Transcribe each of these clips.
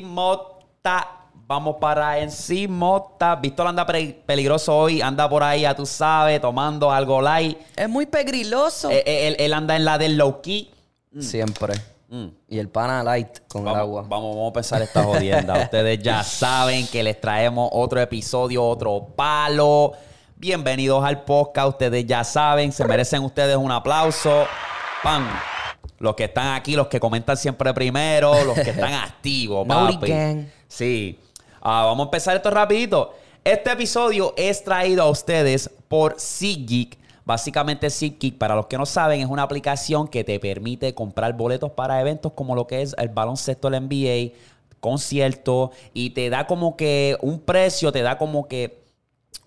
Mota. Vamos para en Mota. Víctor anda peligroso hoy. Anda por ahí, ya tú sabes, tomando algo light. Es muy pegriloso. Eh, eh, él, él anda en la del low key. Siempre. Mm. Y el pana light con Vamos, el agua. Vamos, vamos a empezar esta jodienda. Ustedes ya saben que les traemos otro episodio, otro palo. Bienvenidos al podcast. Ustedes ya saben, se merecen ustedes un aplauso. ¡Pam! Los que están aquí, los que comentan siempre primero, los que están activos, papi. Gang. Sí. Ah, vamos a empezar esto rapidito. Este episodio es traído a ustedes por SeatGeek. Básicamente SeatGeek, para los que no saben, es una aplicación que te permite comprar boletos para eventos como lo que es el baloncesto del NBA, conciertos, y te da como que un precio, te da como que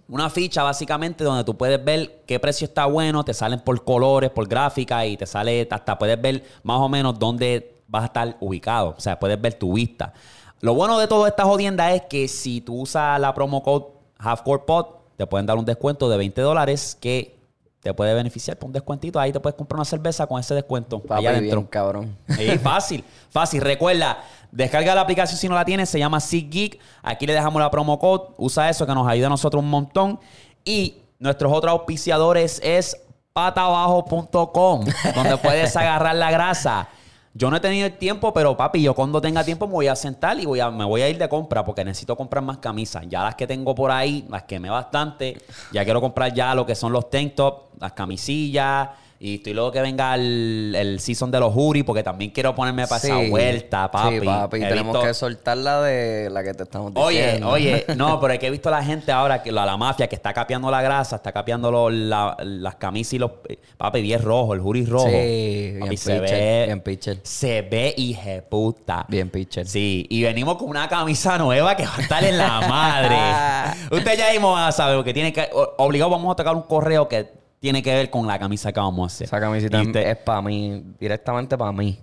una ficha básicamente donde tú puedes ver qué precio está bueno, te salen por colores, por gráfica y te sale hasta puedes ver más o menos dónde vas a estar ubicado. O sea, puedes ver tu vista. Lo bueno de toda esta jodienda es que si tú usas la promo code HalfCorePod, te pueden dar un descuento de 20 dólares que te puede beneficiar por un descuentito. Ahí te puedes comprar una cerveza con ese descuento. Papi, allá adentro. bien, cabrón. Sí, fácil, fácil. Recuerda, descarga la aplicación si no la tienes, se llama SeatGeek. Aquí le dejamos la promo code, usa eso que nos ayuda a nosotros un montón. Y nuestros otros auspiciadores es patabajo.com, donde puedes agarrar la grasa. Yo no he tenido el tiempo, pero papi, yo cuando tenga tiempo me voy a sentar y voy a, me voy a ir de compra porque necesito comprar más camisas. Ya las que tengo por ahí, las quemé bastante. Ya quiero comprar ya lo que son los tank top, las camisillas. Y estoy luego que venga el, el season de los jury porque también quiero ponerme para esa Sí. vuelta, papi. Sí, papi. He Tenemos visto- que soltar la de la que te estamos Oye, diciendo. oye, no, pero es que he visto a la gente ahora, que la, la mafia que está capeando la grasa, está capeando los- la- las camisas y los... Papi, bien rojo, el jury rojo. Sí, Papi, bien se pitcher, ve... bien pitcher. Se ve hijeputa. Bien pitcher. Sí, y venimos con una camisa nueva que va a estar en la madre. Usted ya mismo va a saber, porque tiene que... o- Obligado vamos a tocar un correo que tiene que ver con la camisa que vamos a hacer. Esa camisita Y usted- es para mí, directamente para mí.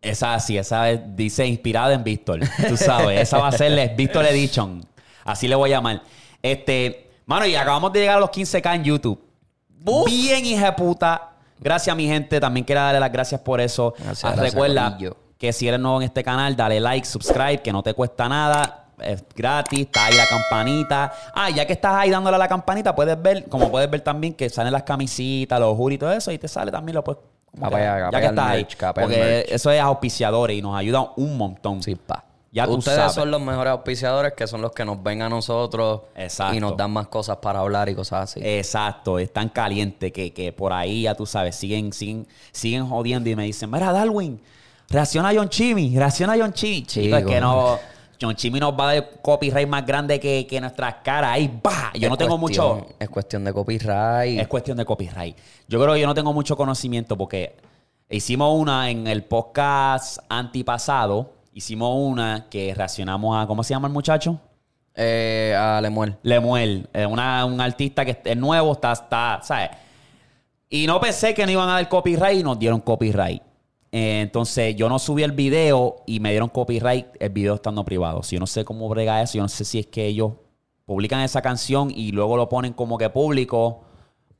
esa sí, esa es- dice inspirada en Víctor. Tú sabes, esa va a ser Víctor Edition. Así le voy a llamar. Este, mano, y acabamos de llegar a los 15k en YouTube. Bien, hija de puta. Gracias, mi gente. También quiero darle las gracias por eso. Gracias, Ah, gracias, Recuerda corillo. que si eres nuevo en este canal, dale like, subscribe, que no te cuesta nada. Es gratis, está ahí la campanita. Ah, ya que estás ahí dándole a la campanita, puedes ver, como puedes ver también, que salen las camisitas, los juris y todo eso, y te sale también, lo puedes. ya que estás ahí. merch, Porque eso es auspiciadores y nos ayuda un montón. Sí, pa. Ya tú Ustedes sabes. son los mejores auspiciadores que son los que nos ven a nosotros Exacto. y nos dan más cosas para hablar y cosas así. Exacto, es tan caliente que, que por ahí, ya tú sabes, siguen, siguen, siguen jodiendo y me dicen, mira, Darwin, reacciona a John Chimmy, reacciona a John Chimmy. Chico, es que no, John Chimmy nos va a dar copyright más grande que, que nuestras caras. Ahí, va. Yo Es no tengo cuestión- mucho... Es cuestión de copyright. Es cuestión de copyright. Yo creo que yo no tengo mucho conocimiento porque hicimos una en el podcast antipasado. Hicimos una que reaccionamos a. ¿Cómo se llama el muchacho? Eh, a Lemuel. Lemuel. eh, una- un artista que es nuevo, está, está, ¿sabes? Y no pensé que no iban a dar copyright y nos dieron copyright. Eh, entonces yo no subí el video y me dieron copyright el video estando privado. Si yo no sé cómo brega eso, yo no sé si es que ellos publican esa canción y luego lo ponen como que público,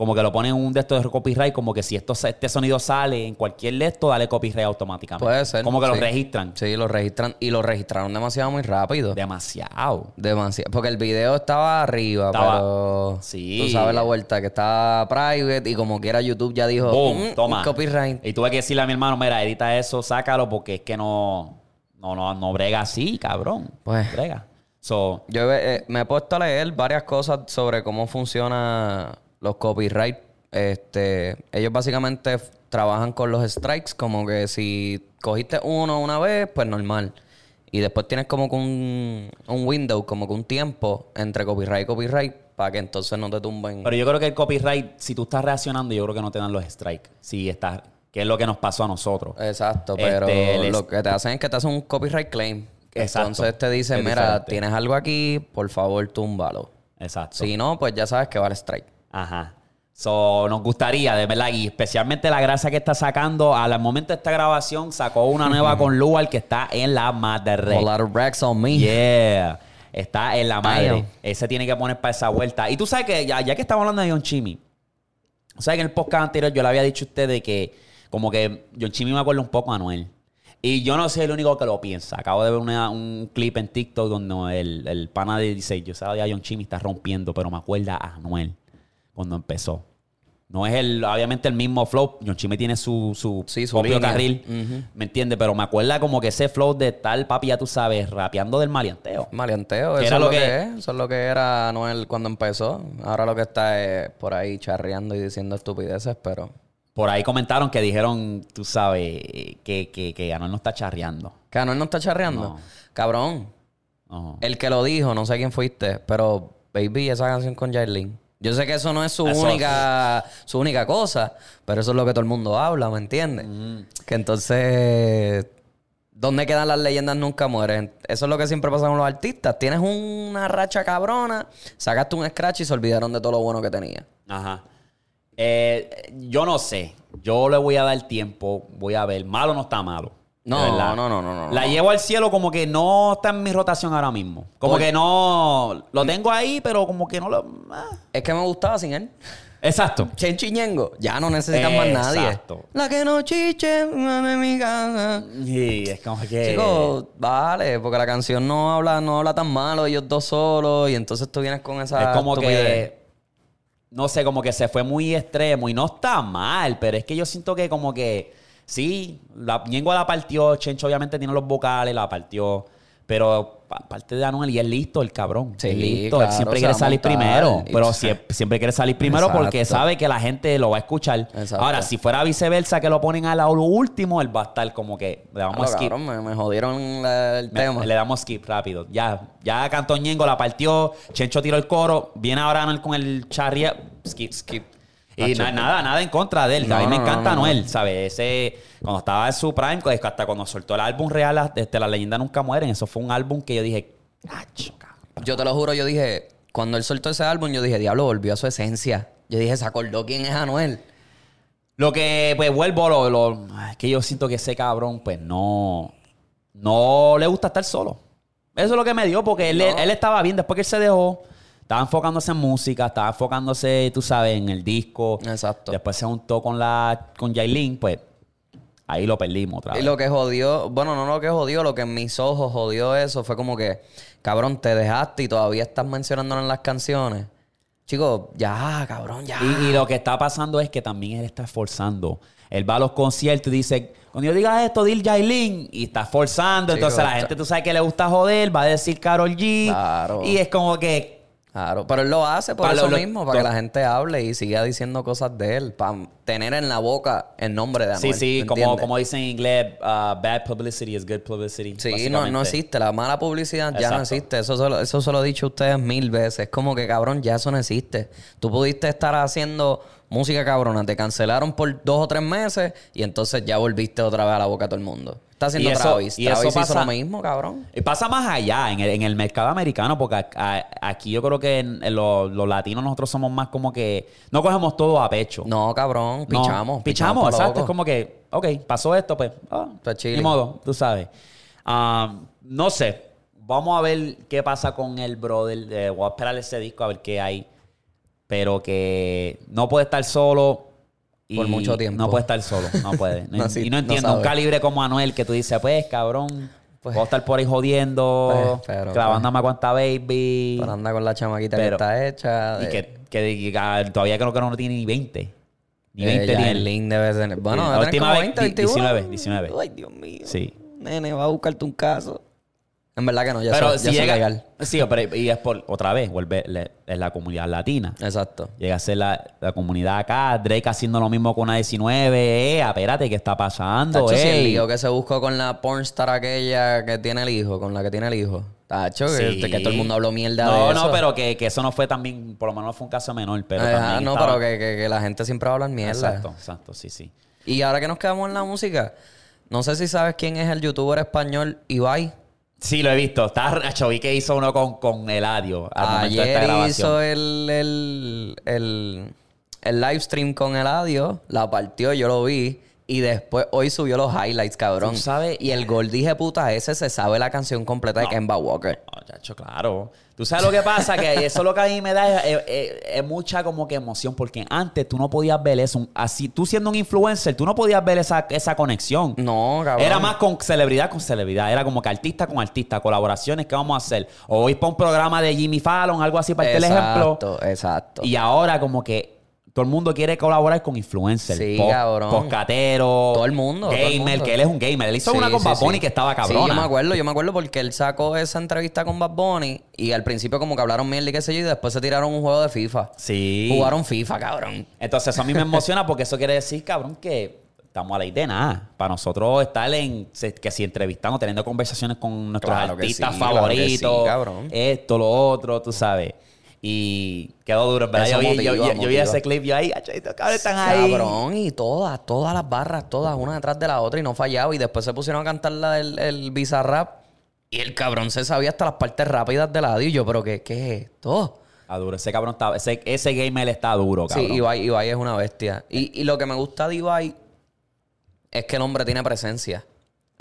como que lo ponen un de estos de copyright, como que si esto, este sonido sale en cualquier de esto, dale copyright automáticamente. Puede ser. Como que lo registran. Sí, lo registran. Y lo registraron demasiado muy rápido. Demasiado. Demasiado. Porque el video estaba arriba, Estaba- pero. Sí. Tú sabes la vuelta, que estaba private y como quiera YouTube ya dijo. Boom, "Mm, toma. Copyright. Y tuve que decirle a mi hermano, mira, edita eso, sácalo, porque es que no, no, no, no brega así, cabrón. Pues. Brega. So, Yo eh, me he puesto a leer varias cosas sobre cómo funciona los copyright. Este, ellos básicamente trabajan con los strikes, como que si cogiste uno una vez, pues normal. Y después tienes como que un, un window, como que un tiempo entre copyright y copyright, para que entonces no te tumben. pero yo creo que el copyright, si tú estás reaccionando, yo creo que no te dan los strikes. Si estás, que es lo que nos pasó a nosotros. Exacto, Este, pero lo que te hacen es que te hacen un copyright claim. Exacto. Entonces te dicen, mira, tienes algo aquí, por favor, túmbalo. Exacto. Si no, pues ya sabes que vale strike. Ajá. So, nos gustaría, de verdad, y especialmente la grasa que está sacando, al momento de esta grabación, sacó una nueva con Lual que está en la madre. A lot of racks on me. Yeah. Está en la madre. Damn. Ese tiene que poner para esa vuelta. Y tú sabes que, ya, ya que estamos hablando de John Chimmy, ¿sabes que en el podcast anterior yo le había dicho a ustedes que, como que John Chimmy me acuerda un poco a Anuel. Y yo no soy el único que lo piensa. Acabo de ver una- un clip en TikTok donde el, el pana de dice, yo sabía John Chimmy está rompiendo, pero me acuerda a Anuel cuando empezó. No es el, obviamente el mismo flow. John Chimmy tiene su, su, Sí, su propio línea. carril. ¿Me entiendes? Pero me acuerda como que ese flow de tal papi, ya tú sabes, rapeando del maleanteo. Maleanteo, eso era es lo que... que- es. Eso es lo que era Noel cuando empezó. Ahora lo que está es por ahí charreando y diciendo estupideces, pero... Por ahí comentaron que dijeron, tú sabes, que, que, que Anuel no está charreando. ¿Que Anuel no está charreando? No. Cabrón. El que lo dijo, no sé quién fuiste, pero Baby, esa canción con Jailin. Yo sé que eso no es su Eso- única su única cosa, pero eso es lo que todo el mundo habla, ¿me entiendes? Que entonces ¿dónde quedan las leyendas nunca mueren? Eso es lo que siempre pasa con los artistas. Tienes una racha cabrona, sacaste un scratch y se olvidaron de todo lo bueno que tenía. Ajá. Eh, yo no sé. Yo le voy a dar tiempo. Voy a ver. Malo no está malo. No, no, no, no, no, La llevo al cielo como que no está en mi rotación ahora mismo. Como que no... Lo tengo ahí, pero como que no lo... ah. Es que me gustaba sin él. Exacto. Chenchi Ñengo. Ya no necesitan más nadie. Exacto. La que no chiche, mame mi casa. Y es como que... Chicos, vale, porque la canción no habla, no habla tan malo, ellos dos solos, y entonces tú vienes con esa. Es como que. No sé, como que se fue muy extremo y no está mal, pero es que yo siento que, como que. Sí, la, Ñengo la partió, Chencho obviamente tiene los vocales, la partió. Pero pa- parte de Anuel y es listo el cabrón. Sí, es listo. claro, Él siempre quiere salir montar primero. Pero sie- siempre quiere salir primero porque sabe que la gente lo va a escuchar. Exacto. Ahora, si fuera viceversa, que lo ponen a lo último, él va a estar como que le Ah, damos skip. cabrón, me, me jodieron la- el Me- tema. Le damos skip rápido. Ya, ya cantó Ñengo, la partió. Chencho tiró el coro. Viene ahora Anuel con el charria. Skip, skip. Y na- nada, nada en contra de él. No, a mí me encanta no, no. Anuel, ¿sabes? Ese, cuando estaba en su prime, pues, hasta cuando soltó el álbum real, este, La leyenda nunca mueren, eso fue un álbum que yo dije, ¡Acho, cabrón! Yo te lo juro, yo dije, cuando él soltó ese álbum, yo dije, diablo, volvió a su esencia. Yo dije, se acordó quién es Anuel. Lo que, pues, vuelvo, lo, lo- es que yo siento que ese cabrón, pues, no, no le gusta estar solo. Eso es lo que me dio, porque él, él estaba bien después que él se dejó. Estaba enfocándose en música, estaba enfocándose, tú sabes, en el disco. Exacto. Después se juntó con la con Yailin, pues ahí lo perdimos otra Y vez. lo que jodió, bueno, no lo que jodió, lo que en mis ojos jodió eso fue como que, cabrón, te dejaste y todavía estás mencionándolo en las canciones. Chicos, ya, cabrón, ya. Y, y lo que está pasando es que también él está esforzando. Él va a los conciertos y dice, cuando yo diga esto, dil Yailin, y está esforzando. Chico, Entonces la gente, tú sabes que le gusta joder, va a decir Carol G. Claro. Y es como que, Claro, pero él lo hace por Para eso lo- lo- mismo, para que la gente hable y siga diciendo cosas de él, para tener en la boca el nombre de Anuel. sí, sí, ¿me como, como dicen en inglés, uh, bad publicity is good publicity. Sí, no, no existe. La mala publicidad ya no existe. Eso, se lo- eso se lo he dicho a ustedes mil veces. Como que, cabrón, ya eso no existe. Tú pudiste estar haciendo música cabrona. Te cancelaron por dos o tres meses y entonces ya volviste otra vez a la boca de todo el mundo. Está haciendo Y eso- Travis. y eso Travis hizo pasa- lo mismo, cabrón. Y pasa más allá, en el, en el mercado americano, porque a- a- aquí yo creo que en, en los, los latinos nosotros somos más como que no cogemos todo a pecho. No, cabrón. No, Pichamos. Pichamos, exacto. Es como que, ok, pasó esto, pues, ah, Pues chile. ni modo, tú sabes. Ah, no sé. Vamos a ver qué pasa con el brother. Eh, voy a esperar ese disco a ver qué hay. Pero que no puede estar solo. Y Por mucho tiempo. No puede estar solo, no puede. No, sí, y no no entiendo, un sabe. calibre como Anuel que tú dices, pues, cabrón, Pues- puedo estar por ahí jodiendo, Pues, pero, clavándome a cuanta baby. Pero anda con la chamaquita Pero- que está hecha. y de- que, que- que, ah, todavía creo que no tiene ni 20. Ni Eh, 20 ya tiene. el link debe ser. Bueno, la última vez, 20, di- 21. 19, 19. Ay, Dios mío. Sí. Nene, va a buscarte un caso. En verdad que no, ya pero soy, si ya soy llega. legal. Sí, pero y es por otra vez, vuelve le- es la comunidad latina. Exacto. Llega a ser la, la comunidad acá, Drake haciendo lo mismo con una 19. Eh, espérate, ¿qué está pasando? Tacho, si el lío que se buscó con la pornstar aquella que tiene el hijo, con la que tiene el hijo. Tacho, Sí. que todo el mundo habló mierda no, de eso. No, pero que, que eso no fue también, por lo menos no fue un caso menor, pero Ajá, también no, estaba- pero que, que- que la gente siempre va a hablar mierda. Exacto, exacto, sí, sí. Y ahora que nos quedamos en la música, no sé si sabes quién es el youtuber español Ibai. Sí, lo he visto. Está, vi que hizo uno con, con Eladio al momento de esta Ayer grabación. hizo el, el, el, el live stream con Eladio, la partió, yo lo vi. Y después hoy subió los highlights, cabrón. Tú sabes- Y el gol dije puta ese se sabe la canción completa de Kemba Walker. Oh, chacho, claro. Tú sabes lo que pasa, que eso lo que a mí me da es, es- es- mucha como que emoción, porque antes tú no podías ver eso. Así, tú siendo un influencer, tú no podías ver esa, esa conexión. No, cabrón. Era más con celebridad con celebridad. Era como que artista con artista, colaboraciones, ¿qué vamos a hacer? O ir para un programa de Jimmy Fallon, algo así para el ejemplo. Exacto, exacto. Y ahora como que todo el mundo quiere colaborar con influencers. Sí, cabrón. Poscatero. Todo el mundo, el Gamer, mundo. que él es un gamer. Él hizo Sí, una con sí, Bad Bunny sí. que estaba Sí, cabrona. yo me acuerdo, yo me acuerdo porque él sacó esa entrevista con Bad Bunny y al principio como que hablaron mierda y qué sé yo y después se tiraron un juego de FIFA. Sí. Jugaron FIFA, cabrón. Entonces eso a mí me emociona porque eso quiere decir, cabrón, que estamos a la idea de nada. Para nosotros estar en, que si entrevistamos, teniendo conversaciones con nuestros Claro artistas sí, claro favoritos, sí, cabrón. esto, lo otro, tú sabes. Y quedó duro, ¿verdad? Eso Yo vi, yo- motiva, yo- yo vi motiva. ese clip, yo ahí, "Acho, estos cabrones están ahí. Cabrón, y todas, todas las barras, todas, una detrás de la otra y no fallaba. Y después se pusieron a cantar la del el Bizarrap y el cabrón se sabía hasta las partes rápidas de la Y yo, pero ¿qué, qué es esto? Está duro, ese cabrón está, ese, ese gamer está duro, cabrón. Sí, Ibai, Ibai es una bestia. Y, y lo que me gusta de Ibai es que el hombre tiene presencia.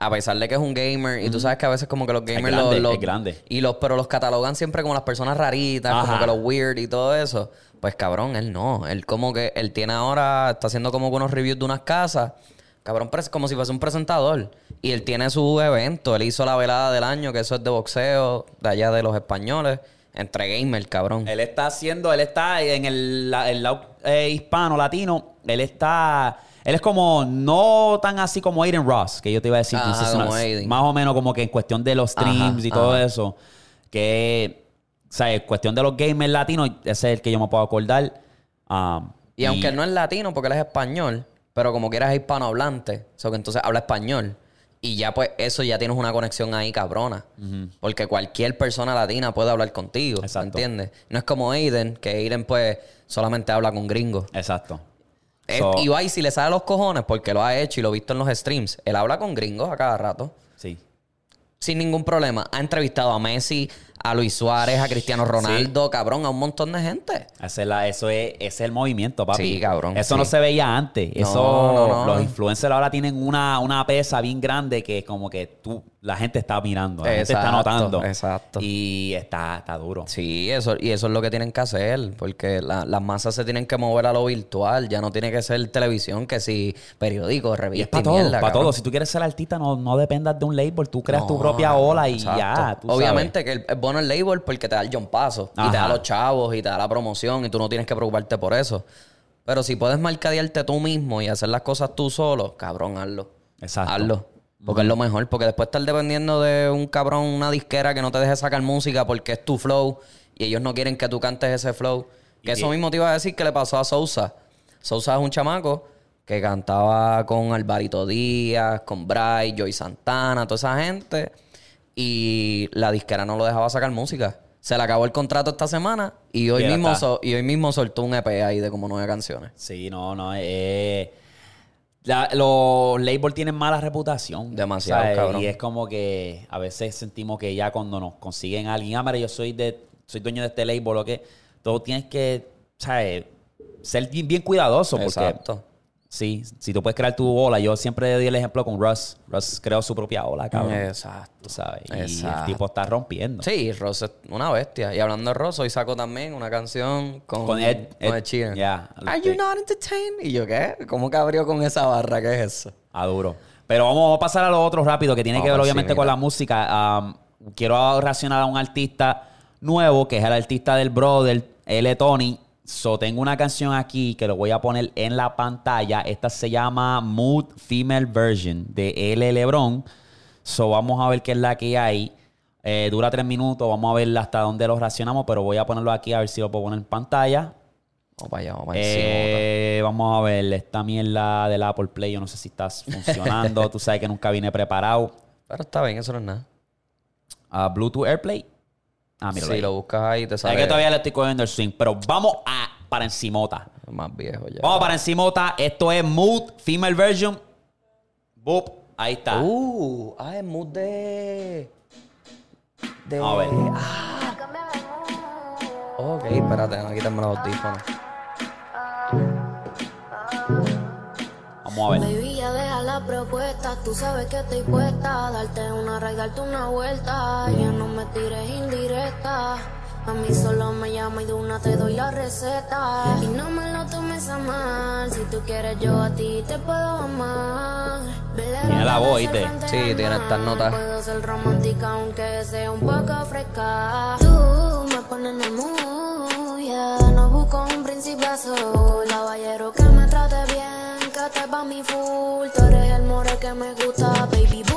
A pesar de que es un gamer, y tú sabes que a veces como que los gamers grande, los, los- es grande. Y los, pero los catalogan siempre como las personas raritas, Ajá. como que los weird y todo eso. Pues cabrón, él no. Él como que, él tiene ahora, está haciendo como unos reviews de unas casas. Cabrón, como si fuese un presentador. Y él tiene su evento. Él hizo la velada del año, que eso es de boxeo, de allá de los españoles. Entre gamers, cabrón. Él está haciendo, él está en el, el lado eh, hispano, latino, él está... Él es como, no tan así como Aiden Ross, que yo te iba a decir. Ajá, como una- Aiden. más o menos como que en cuestión de los streams Ajá, y todo ajá. eso. Que, o sea, en cuestión de los gamers latinos, ese es el que yo me puedo acordar. Um, Y aunque él no es latino porque él es español, pero como quieras es hispanohablante, o sea, que entonces habla español. Y ya pues eso ya tienes una conexión ahí cabrona. Porque cualquier persona latina puede hablar contigo, ¿me Exacto. entiendes? No es como Aiden, que Aiden pues solamente habla con gringos. Exacto. Es- So- Ibai si le sale los cojones porque lo ha hecho y lo he visto en los streams, él habla con gringos a cada rato. Sí. Sin ningún problema. Ha entrevistado a Messi, a Luis Suárez, a Cristiano Ronaldo, cabrón, a un montón de gente. Ese es la- eso es, es el movimiento, papi. Sí, cabrón, Eso sí. no se veía antes. No, Eso, no, no. los influencers ahora tienen una, una pesa bien grande que como que tú, la gente está mirando, la gente está notando. exacto. Y está, está duro. Sí, eso, y eso es lo que tienen que hacer, porque la- las masas se tienen que mover a lo virtual, ya no tiene que ser televisión, que si periódico, Y es revista para y todo, mierda, para todo. Si tú quieres ser artista, no, no dependas de un label. Tú creas tu propia ola y exacto. ya. tú sabes. Obviamente que el- es bueno el label porque te da el John Paso, y te da los chavos, y te da la promoción, y tú no tienes que preocuparte por eso. Pero si puedes mercadearte tú mismo y hacer las cosas tú solo, cabrón, hazlo. Exacto. Hazlo. Porque es lo mejor. Porque después estar dependiendo de un cabrón, una disquera que no te deje sacar música porque es tu flow y ellos no quieren que tú cantes ese flow. Que eso mismo te iba a decir que le pasó a Sousa. Sousa es un chamaco que cantaba con Alvarito Díaz, con Bryce, Joy Santana, toda esa gente. Y la disquera no lo dejaba sacar música. Se le acabó el contrato esta semana y hoy, mismo, so- y hoy mismo soltó un EP ahí de como nueve canciones. Sí, no, no. eh, la- los labels tienen mala reputación. Demasiado, ¿sabes? cabrón. Y es como que a veces sentimos que ya cuando nos consiguen a alguien, ah, mira, yo soy de, soy dueño de este label, o que todo tienes que, ¿sabes? Ser bien, bien cuidadoso. Porque Exacto. Sí, si tú puedes crear tu ola, yo siempre doy el ejemplo con Russ. Russ creó su propia ola, cabrón. Exacto. Sabes. Y el tipo está rompiendo. Sí, Ross es una bestia. Y hablando de Ross, hoy sacó también una canción con, Con Ed- con Ed- Ed Sheeran. yeah. Are you not entertained? Y yo, ¿qué? ¿Cómo que abrió con esa barra? ¿Qué es eso? A duro. Pero vamos a pasar a lo otro rápido, que tiene Vamos que ver obviamente con la música. Am, quiero reaccionar a un artista nuevo, que es el artista del brother, L. Tony. So, tengo una canción aquí que lo voy a poner en la pantalla. Esta se llama Mood Female Version de L. Lebron. So, vamos a ver qué es la que hay. Eh, dura tres minutos. Vamos a ver hasta dónde lo reaccionamos, pero voy a ponerlo aquí a ver si lo puedo poner en pantalla. Vamos para allá, vamos para. Eh, vamos a ver, esta mierda del Apple Play, yo no sé si está funcionando. Tú sabes que nunca vine preparado. Pero está bien, eso no es nada. Ah, Bluetooth AirPlay. Ah, mira. si lo buscas ahí, te Es sale que todavía le estoy cogiendo el swing, pero vamos a para encimota. más viejo ya. Vamos para encimota. Esto es Mood Female Version. Boop. Ahí está. Uh, ah, es mood de... de... A ver. Ah. Ok, espérate, déjame quitarme los audífonos. Vamos a ver. Baby, ya deja la propuesta, tú sabes que estoy puesta a darte una darte una vuelta. Ya no me tires indirecta. A mí solo me llama y de una te doy la receta. Y no me lo tomes a mal. Si tú quieres, yo a ti te puedo amar. Tiene la voz, ¿oíste? Sí, tiene estas notas. Puedo ser romántica aunque sea un poco fresca. Tú me pones en el mood, yeah. No busco un príncipe azul. Caballero que me trate pa' mi full. Tú eres el more que me gusta, baby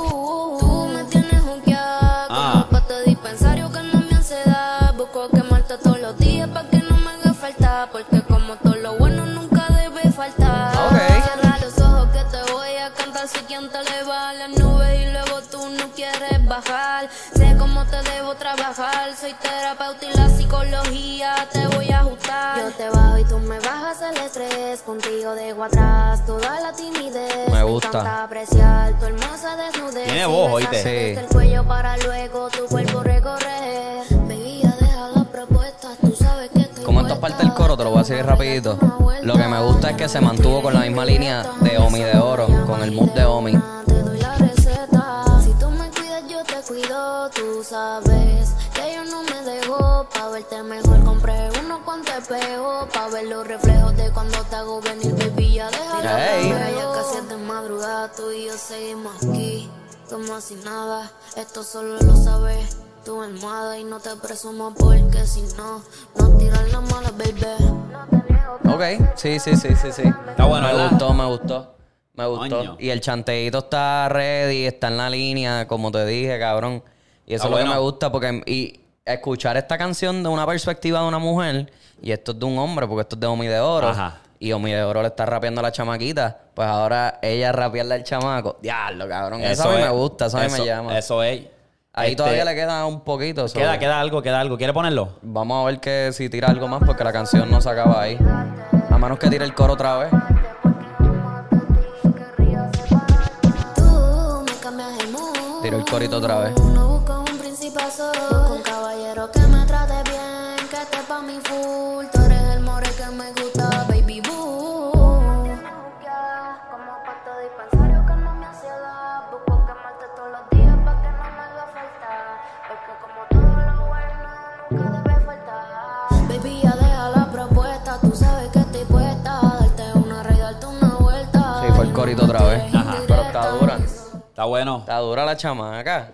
estrés. Contigo dejo atrás toda la timidez. Me gusta. encanta apreciar tu hermosa desnudez. Tiene voz, oíste. Sí. el cuello para luego tu cuerpo recorrer. Baby, ya deja la propuesta. Tú sabes que estoy Como esto es parte del coro, te lo voy a decir rapidito. Lo que me gusta es que se mantuvo con la misma línea de Omi de Oro, con el mood de Omi. Te doy la receta. Si tú me cuidas, yo te cuido. Tú sabes que yo no me dejo. Pa' verte mejor, compré unos cuantos espejos. Pa' ver los reflejos de cuando te hago venir, baby. Ya déjala. Ey. Mira, ya casi es de madrugada. Tú y yo seguimos aquí. Como si nada. Esto solo lo sabes. Tu almohada y no te presumo porque si no, no tiras la mala, baby. Ok, sí, sí, sí, sí, sí. Está bueno, Me ¿verdad? gustó, me gustó. Me gustó. Coño. Y el chanteíto está ready, está en la línea, como te dije, cabrón. Y eso Está es lo que bueno. me gusta, porque y escuchar esta canción de una perspectiva de una mujer, y esto es de un hombre, porque esto es de Omi de Oro. Ajá. Y Omi de Oro le está rapeando a la chamaquita. Pues ahora ella rapearle al chamaco. Diablo, cabrón. Eso, a mí es- me gusta, eso a mí me llama. Eso es. Ahí Este, todavía le queda un poquito. Queda, queda algo, queda algo. ¿Quiere ponerlo? Vamos a ver que si tira algo más, porque la canción no se acaba ahí. A menos que tire el coro otra vez. Tiro el corito otra vez. Está bueno. Está dura la chamaca.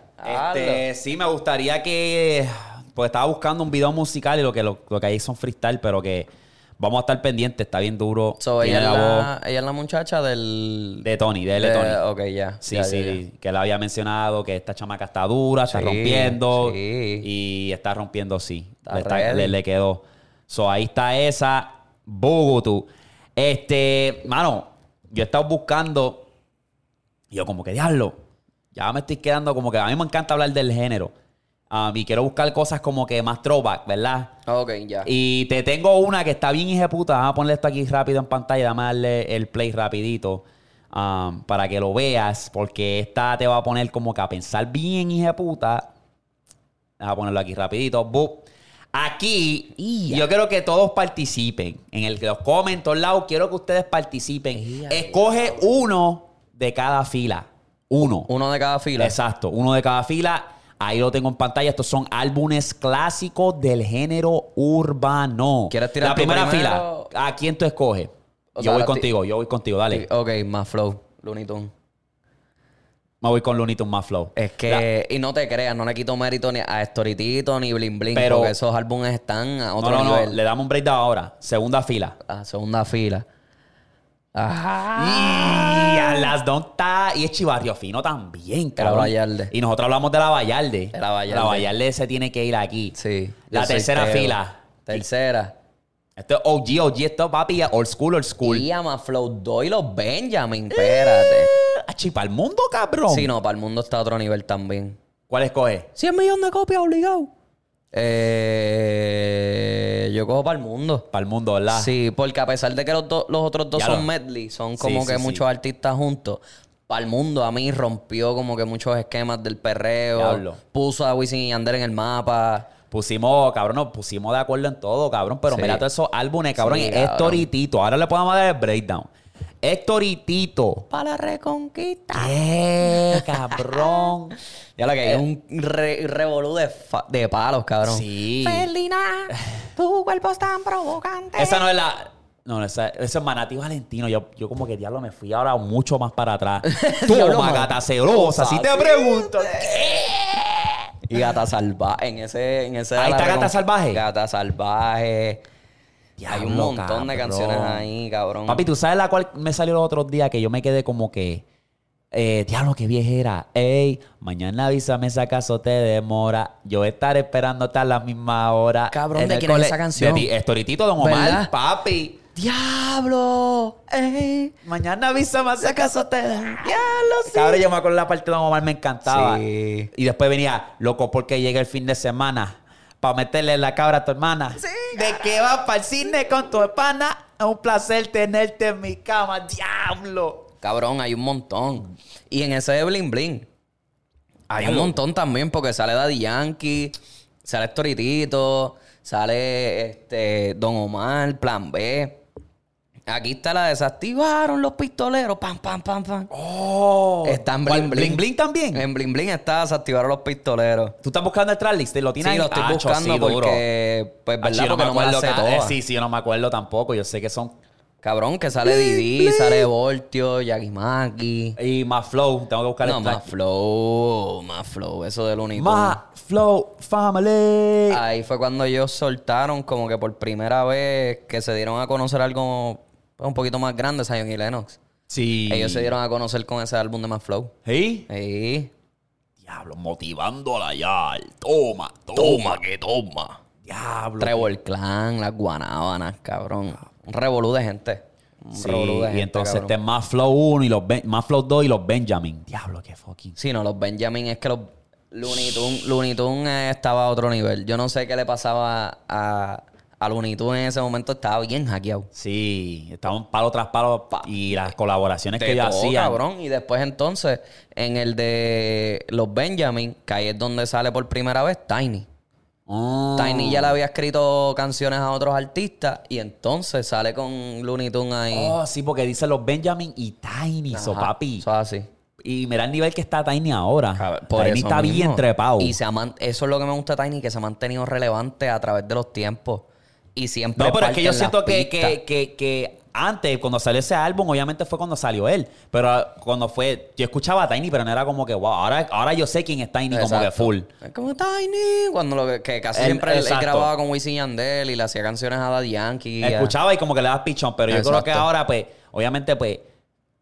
Este, sí, me gustaría que. Pues estaba buscando un video musical y lo que, lo, lo que hay son freestyle, pero que vamos a estar pendientes. Está bien duro. So, ella, es la la, ella es la muchacha del... de Tony, de de Tony. Ok, ya. Sí, sí, que él había mencionado que esta chamaca está dura, está Sí, rompiendo. sí. Y está rompiendo, sí. Está le, está- le- le quedó. So, ahí está esa. Bugutu. Este, mano, yo he estado buscando. Y yo, como que diablo. Ya me estoy quedando como que a mí me encanta hablar del género. Um, y quiero buscar cosas como que más throwback, ¿verdad? Ok, ya. Y te tengo una que está bien puta. Vamos a ponerle esto aquí rápido en pantalla. Dame a darle el play rapidito. um, para que lo veas. Porque esta te va a poner como que a pensar bien puta. Vamos a ponerlo aquí rapidito. Bup. Aquí, yo quiero que todos participen. En el que los comen, todos lados, quiero que ustedes participen. Escoge uno de cada fila. Uno. Uno de cada fila. Exacto, uno de cada fila. Ahí lo tengo en pantalla. Estos son álbumes clásicos del género urbano. ¿Quieres tirar La primera primero? fila. ¿A quién tú escoges? O yo sea, voy contigo, yo voy contigo, dale. Ok, más flow. Looney Tunes. Me voy con Looney Tunes más flow. Es que, y no te creas, no le quito mérito ni a Storytito ni Bling Bling, Pero- porque esos álbumes están a No, otro no, no. nivel. Le damos un breakdown ahora. Segunda fila. A segunda fila. Ajá. Y a las Don está. Y es Chivarrio Fino también, cabrón. Vallarde. Y nosotros hablamos de la Vallarde. De la Vallarde. La Vallarde se tiene que ir aquí. Sí. La tercera Teo. fila. Tercera. Esto es OG, OG, esto papi, old school, old school. Y a más flow doy los Benjamin, espérate. Achi, para el mundo, cabrón. Sí, no, para el mundo está a otro nivel también. ¿Cuál escoge? 100 millones de copias obligado. Eh, yo cojo para el mundo. Para el mundo, ¿verdad? Sí, porque a pesar de que los, do- los otros dos Ya son lo- medley, son como sí, que sí. muchos artistas juntos. Para el mundo a mí rompió como que muchos esquemas del perreo. Puso a Wisin y Yandel en el mapa. Pusimos, cabrón, nos pusimos de acuerdo en todo, cabrón. Pero Sí. mira todos esos álbumes, cabrón. Sí, es cabrón. toritito. Ahora le podemos dar el breakdown. Héctor y Tito. Para la reconquista. ¿Qué, cabrón? Ya lo que hay un re- revolú de, palos, cabrón. Sí. Felina, tu cuerpo es tan provocante. Esa no es la. No, esa, esa es Manati Valentino. Yo, yo como que diablo me fui ahora mucho más para atrás. Toma, gata celosa. Si te pregunto. Y Gata Salvaje. En ese, en ese Ahí está Gata Salvaje. Gata Salvaje. Hay un montón de canciones ahí, cabrón. Papi, ¿tú sabes la cual me salió los otros días que yo me quedé como que... Eh, diablo, qué viejera. Ey, mañana avísame si acaso te demora. Yo estaré esperándote a la misma hora. Cabrón, ¿de quién es esa canción? De ti, Estoritito, Don Omar, ¿Verdad? papi. ¡Diablo! ¡Ey! Mañana avísame si acaso te demora. ¡Diablo, sí! Cabrón, yo me acuerdo la parte de Don Omar, me encantaba. Sí. Y después venía, loco, porque llega el fin de semana. Para meterle la cabra a tu hermana. ¿De qué vas para el cine con tu hermana? Es un placer tenerte en mi cama. ¡Diablo! Cabrón, hay un montón. Y en ese de Bling Bling. Hay un montón también, porque sale Daddy Yankee, sale Storitito, sale este Don Omar, Plan B. Aquí está la desactivaron los pistoleros. Pam, pam, pam, pam. Oh. está en. Bling Bling. También. En Bling Bling está desactivaron los pistoleros. ¿Tú estás buscando el tracklist? ¿Lo tienes Sí, ahí? lo estoy Acho, buscando sí, duro. porque, pues, verdad, yo porque no me la sé ca- toda. eh, sí, sí, yo no me acuerdo tampoco. Yo sé que son... Cabrón, que sale Didi, sale Voltio, Yagimaki. Y más flow. Tengo que buscar No, el más track. flow, más flow, eso del único. Más flow family. Ahí fue cuando ellos soltaron como que por primera vez que se dieron a conocer algo pues, un poquito más grande, Zion y Lennox. Sí. Ellos se dieron a conocer con ese álbum de más flow. ¿Sí? Sí. Diablo, motivándola ya. Toma, toma, que toma. Diablo. Trevor Clan, las guanábanas, cabrón. Un revolú de gente. Un Sí, revolú de gente, y entonces cabrón. este más Flow 1 y los Ben- más Flow 2 y los Benjamin. Diablo, qué fucking. Sí, no, los Benjamin es que los Looney Tunes, Looney Tunes estaba a otro nivel. Yo no sé qué le pasaba a, a Looney Tunes en ese momento, estaba bien hackeado. Sí, estaban palo tras palo y las colaboraciones que ellos todo, hacían. cabrón. Y después entonces, en el de los Benjamin, que ahí es donde sale por primera vez Tiny. Ah. Tiny ya le había escrito canciones a otros artistas y entonces sale con Looney Tunes ahí. Oh, sí, porque dice los Benjamin y Tiny, so Ajá, papi. Eso es así. Y mira el nivel que está Tiny ahora. Por Tiny está mismo. bien trepado. Y se ha man- eso es lo que me gusta de Tiny, que se ha mantenido relevante a través de los tiempos. Y siempre. No, pero es que yo siento que, que, que, que antes, cuando salió ese álbum, obviamente fue cuando salió él. Pero ah, cuando fue, yo escuchaba a Tiny, pero no era como que, wow, ahora, ahora yo sé quién es Tiny como que full. Es como Tiny. Cuando lo que, casi siempre él, grababa con Wisin Yandel y le hacía canciones a Daddy Yankee. Escuchaba y como que le das pichón, pero yo creo que ahora, pues, obviamente, pues,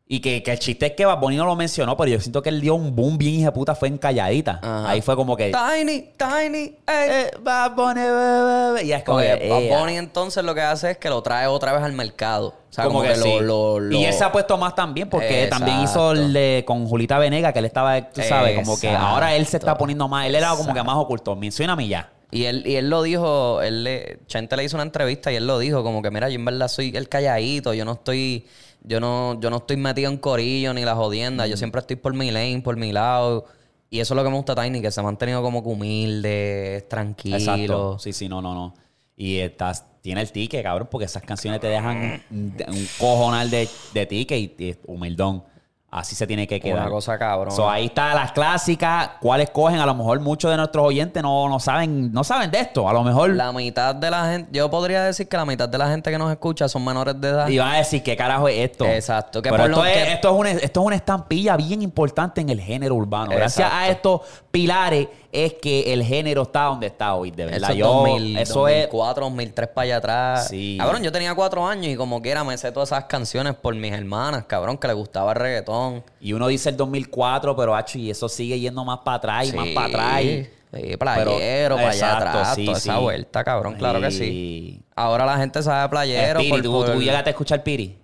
y que, que el chiste es que Bad Bunny no lo mencionó, pero yo siento que él dio un boom bien hija puta, fue en calladita. Ajá. Ahí fue como que, Tiny, Tiny, ey. eh, Bad Bunny, be, be, be. y es como que Bad Bunny entonces lo que hace es que lo trae otra vez al mercado. O sea, como, que, sí. lo, lo, lo- Y él se ha puesto más también porque Exacto. también hizo el de con Julita Venega, que él estaba, tú sabes, como que Exacto. ahora él se está poniendo más, él era como que más oculto. Mencióname ya. Y él, y él lo dijo, él le, Chente le hizo una entrevista y él lo dijo, como que mira, yo en verdad soy el calladito, yo no estoy, yo no, yo no estoy metido en corillo ni la jodienda, Mm. yo siempre estoy por mi lane, por mi lado. Y eso es lo que me gusta Tiny, que se ha mantenido como que humilde, tranquilo. Exacto. Sí, sí, no, no, no. Y estás, tiene el ticket, cabrón, porque esas canciones te dejan un, un cojonal de, de ticket y, y humildón. Así se tiene que quedar. Una cosa cabrón. So, ahí está las clásicas. ¿Cuáles cogen? A lo mejor muchos de nuestros oyentes no, no saben, no saben de esto. A lo mejor La mitad de la gente, yo podría decir que la mitad de la gente que nos escucha son menores de edad. y van a decir qué carajo es esto. Exacto, que Pero por esto, lo es, que- esto, es una, esto es una estampilla bien importante en el género urbano. Gracias a estos pilares es que el género está donde está hoy, de verdad. Eso es Yo, 2000, eso es 2004, 2003 para allá atrás. Sí. Cabrón, yo tenía cuatro años y como quiera me sé todas esas canciones por mis hermanas, cabrón, que le gustaba el reggaetón. Y uno dice el 2004, pero hacho, y eso sigue yendo más para atrás y más para atrás. y- Sí, playero, Pero- para allá atrás, sí, toda esa vuelta, cabrón, claro que sí. Ahora la gente sabe playero. Piri, por- ¿tú, por- tú llegaste a escuchar Piri?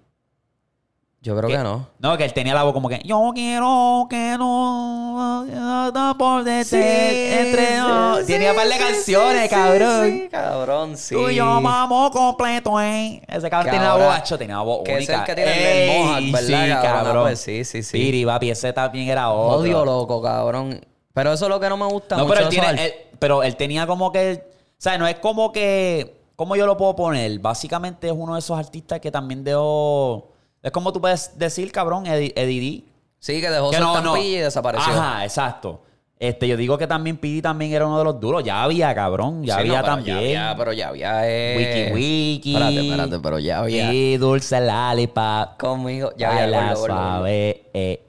Yo creo ¿Qué? que no. No, que él tenía la voz como que yo quiero que no por detrás entre nos". Tenía un par de canciones, cabrón. Sí, cabrón, sí. Tú y yo vamos completo, eh. Ese cabrón Que tenía la voz, hacho, tenía la voz que es única. el que tiene el Mohawk, ¿verdad, Sí, cabrón? cabrón. Pues sí, sí, sí. Piri, papi, ese también era otro. Odio loco, cabrón. Pero eso es lo que no me gusta No, mucho. pero él, de tiene, él- pero él tenía como que. O sea, no es como que. ¿Cómo yo lo puedo poner? Básicamente es uno de esos artistas que también dio. Es como tú puedes decir, cabrón, Eddie. Sí, que dejó Que su no, y desapareció. Ajá, exacto. Este, yo digo que también Pidi también era uno de los duros. Ya había, cabrón. Ya Sí, había no, pero también. Ya había, pero ya había. Eh... Wiki Wiki. Espérate, espérate, pero ya había. Y Dulce Lollipop. Conmigo, ya había. Suave. eh.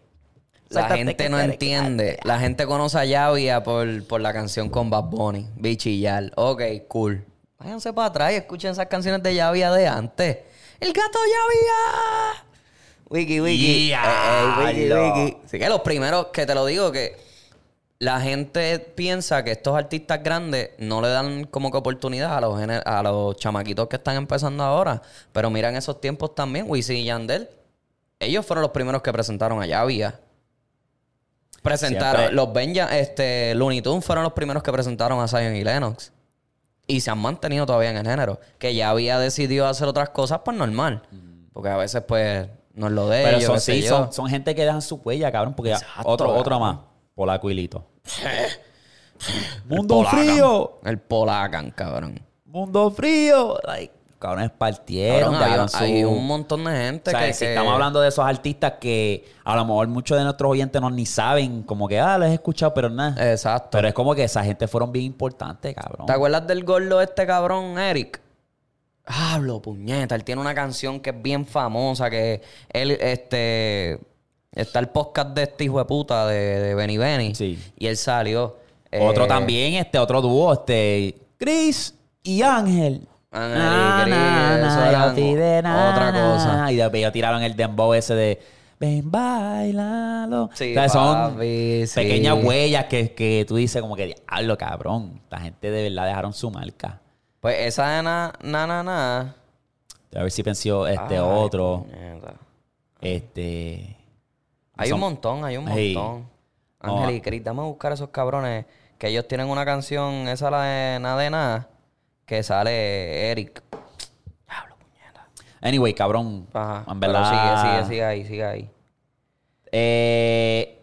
La gente no entiende. La gente conoce a Yavia por, por la canción con Bad Bunny. Bichillar. Ok, cool. Váyanse para atrás y escuchen esas canciones de Yavia de antes. ¡El gato Yavia! Wiki, wiki. Ya, Eh, eh, wiki, wiki. Así que los primeros que te lo digo que la gente piensa que estos artistas grandes no le dan como que oportunidad a los, a los chamaquitos que están empezando ahora. Pero mira en esos tiempos también, Wisin y Yandel. Ellos fueron los primeros que presentaron a Yavia. Presentaron, Siempre. los Benja, este, Looney Tunes fueron los primeros que presentaron a Zion y Lennox. Y se han mantenido todavía en el género. Que ya había decidido hacer otras cosas, pues normal. Porque a veces, pues, no es lo de Pero ellos. son, sí, gente que dejan su huella, cabrón. Porque Exacto, otro, cabrón. otro más. Polaco y Lito. Mundo Polacan. frío. El Polacan, cabrón. Mundo frío. Like, cabrones partieron. Cabrón, hay, un montón de gente O sea, que, si que- estamos hablando de esos artistas que a lo mejor muchos de nuestros oyentes no ni saben, como que, ah, los he escuchado, pero nada. Exacto. Pero es como que esa gente fueron bien importantes, cabrón. ¿Te acuerdas del gordo este cabrón, Eric? Hablo, puñeta. Él tiene una canción que es bien famosa, que él, este... Está el podcast de este hijo de puta de, de Benny Benny. Sí. Y él salió. Otro eh, también, este, otro dúo, este, Chris y Ángel. Ángel y Na, otra cosa. Y después ellos tiraron el dembow ese de ven, bailalo. Sí, O sea, son papi, sí. pequeñas huellas que, que tú dices como que, diablo, cabrón. La gente de verdad dejaron su marca. Pues esa de na, na, na, na. A ver si pensó este Ay, otro. Este. Hay Son- un montón, hay un montón. Ángel y Cris, dame a buscar esos cabrones. Que ellos tienen una canción, esa la de nada de nada, que sale Eric. Diablo, puñeta. Anyway, cabrón. Ajá. En pero verdad. sigue, sigue, sigue ahí, sigue ahí. Eh,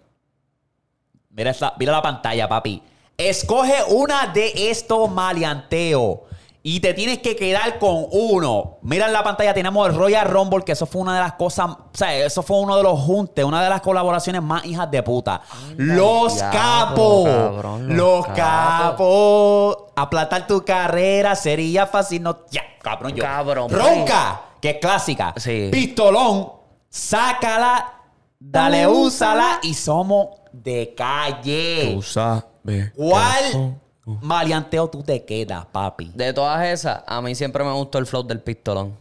mira, esta- mira la pantalla, papi. Escoge una de estos maleanteos. Y te tienes que quedar con uno. Mira en la pantalla, tenemos el Royal Rumble, que eso fue una de las cosas. O sea, eso fue uno de los juntes, una de las colaboraciones más hijas de puta. los capos. cabrón, los capos. Aplatar tu carrera sería fácil. No, ya, cabrón, yo. Cabrón, Ronca, que es clásica. Sí. Pistolón, sácala, dale, úsala y somos de calle. sabes. ¿Cuál maleanteo tú te quedas, papi? De todas esas, a mí siempre me gustó el flow del pistolón.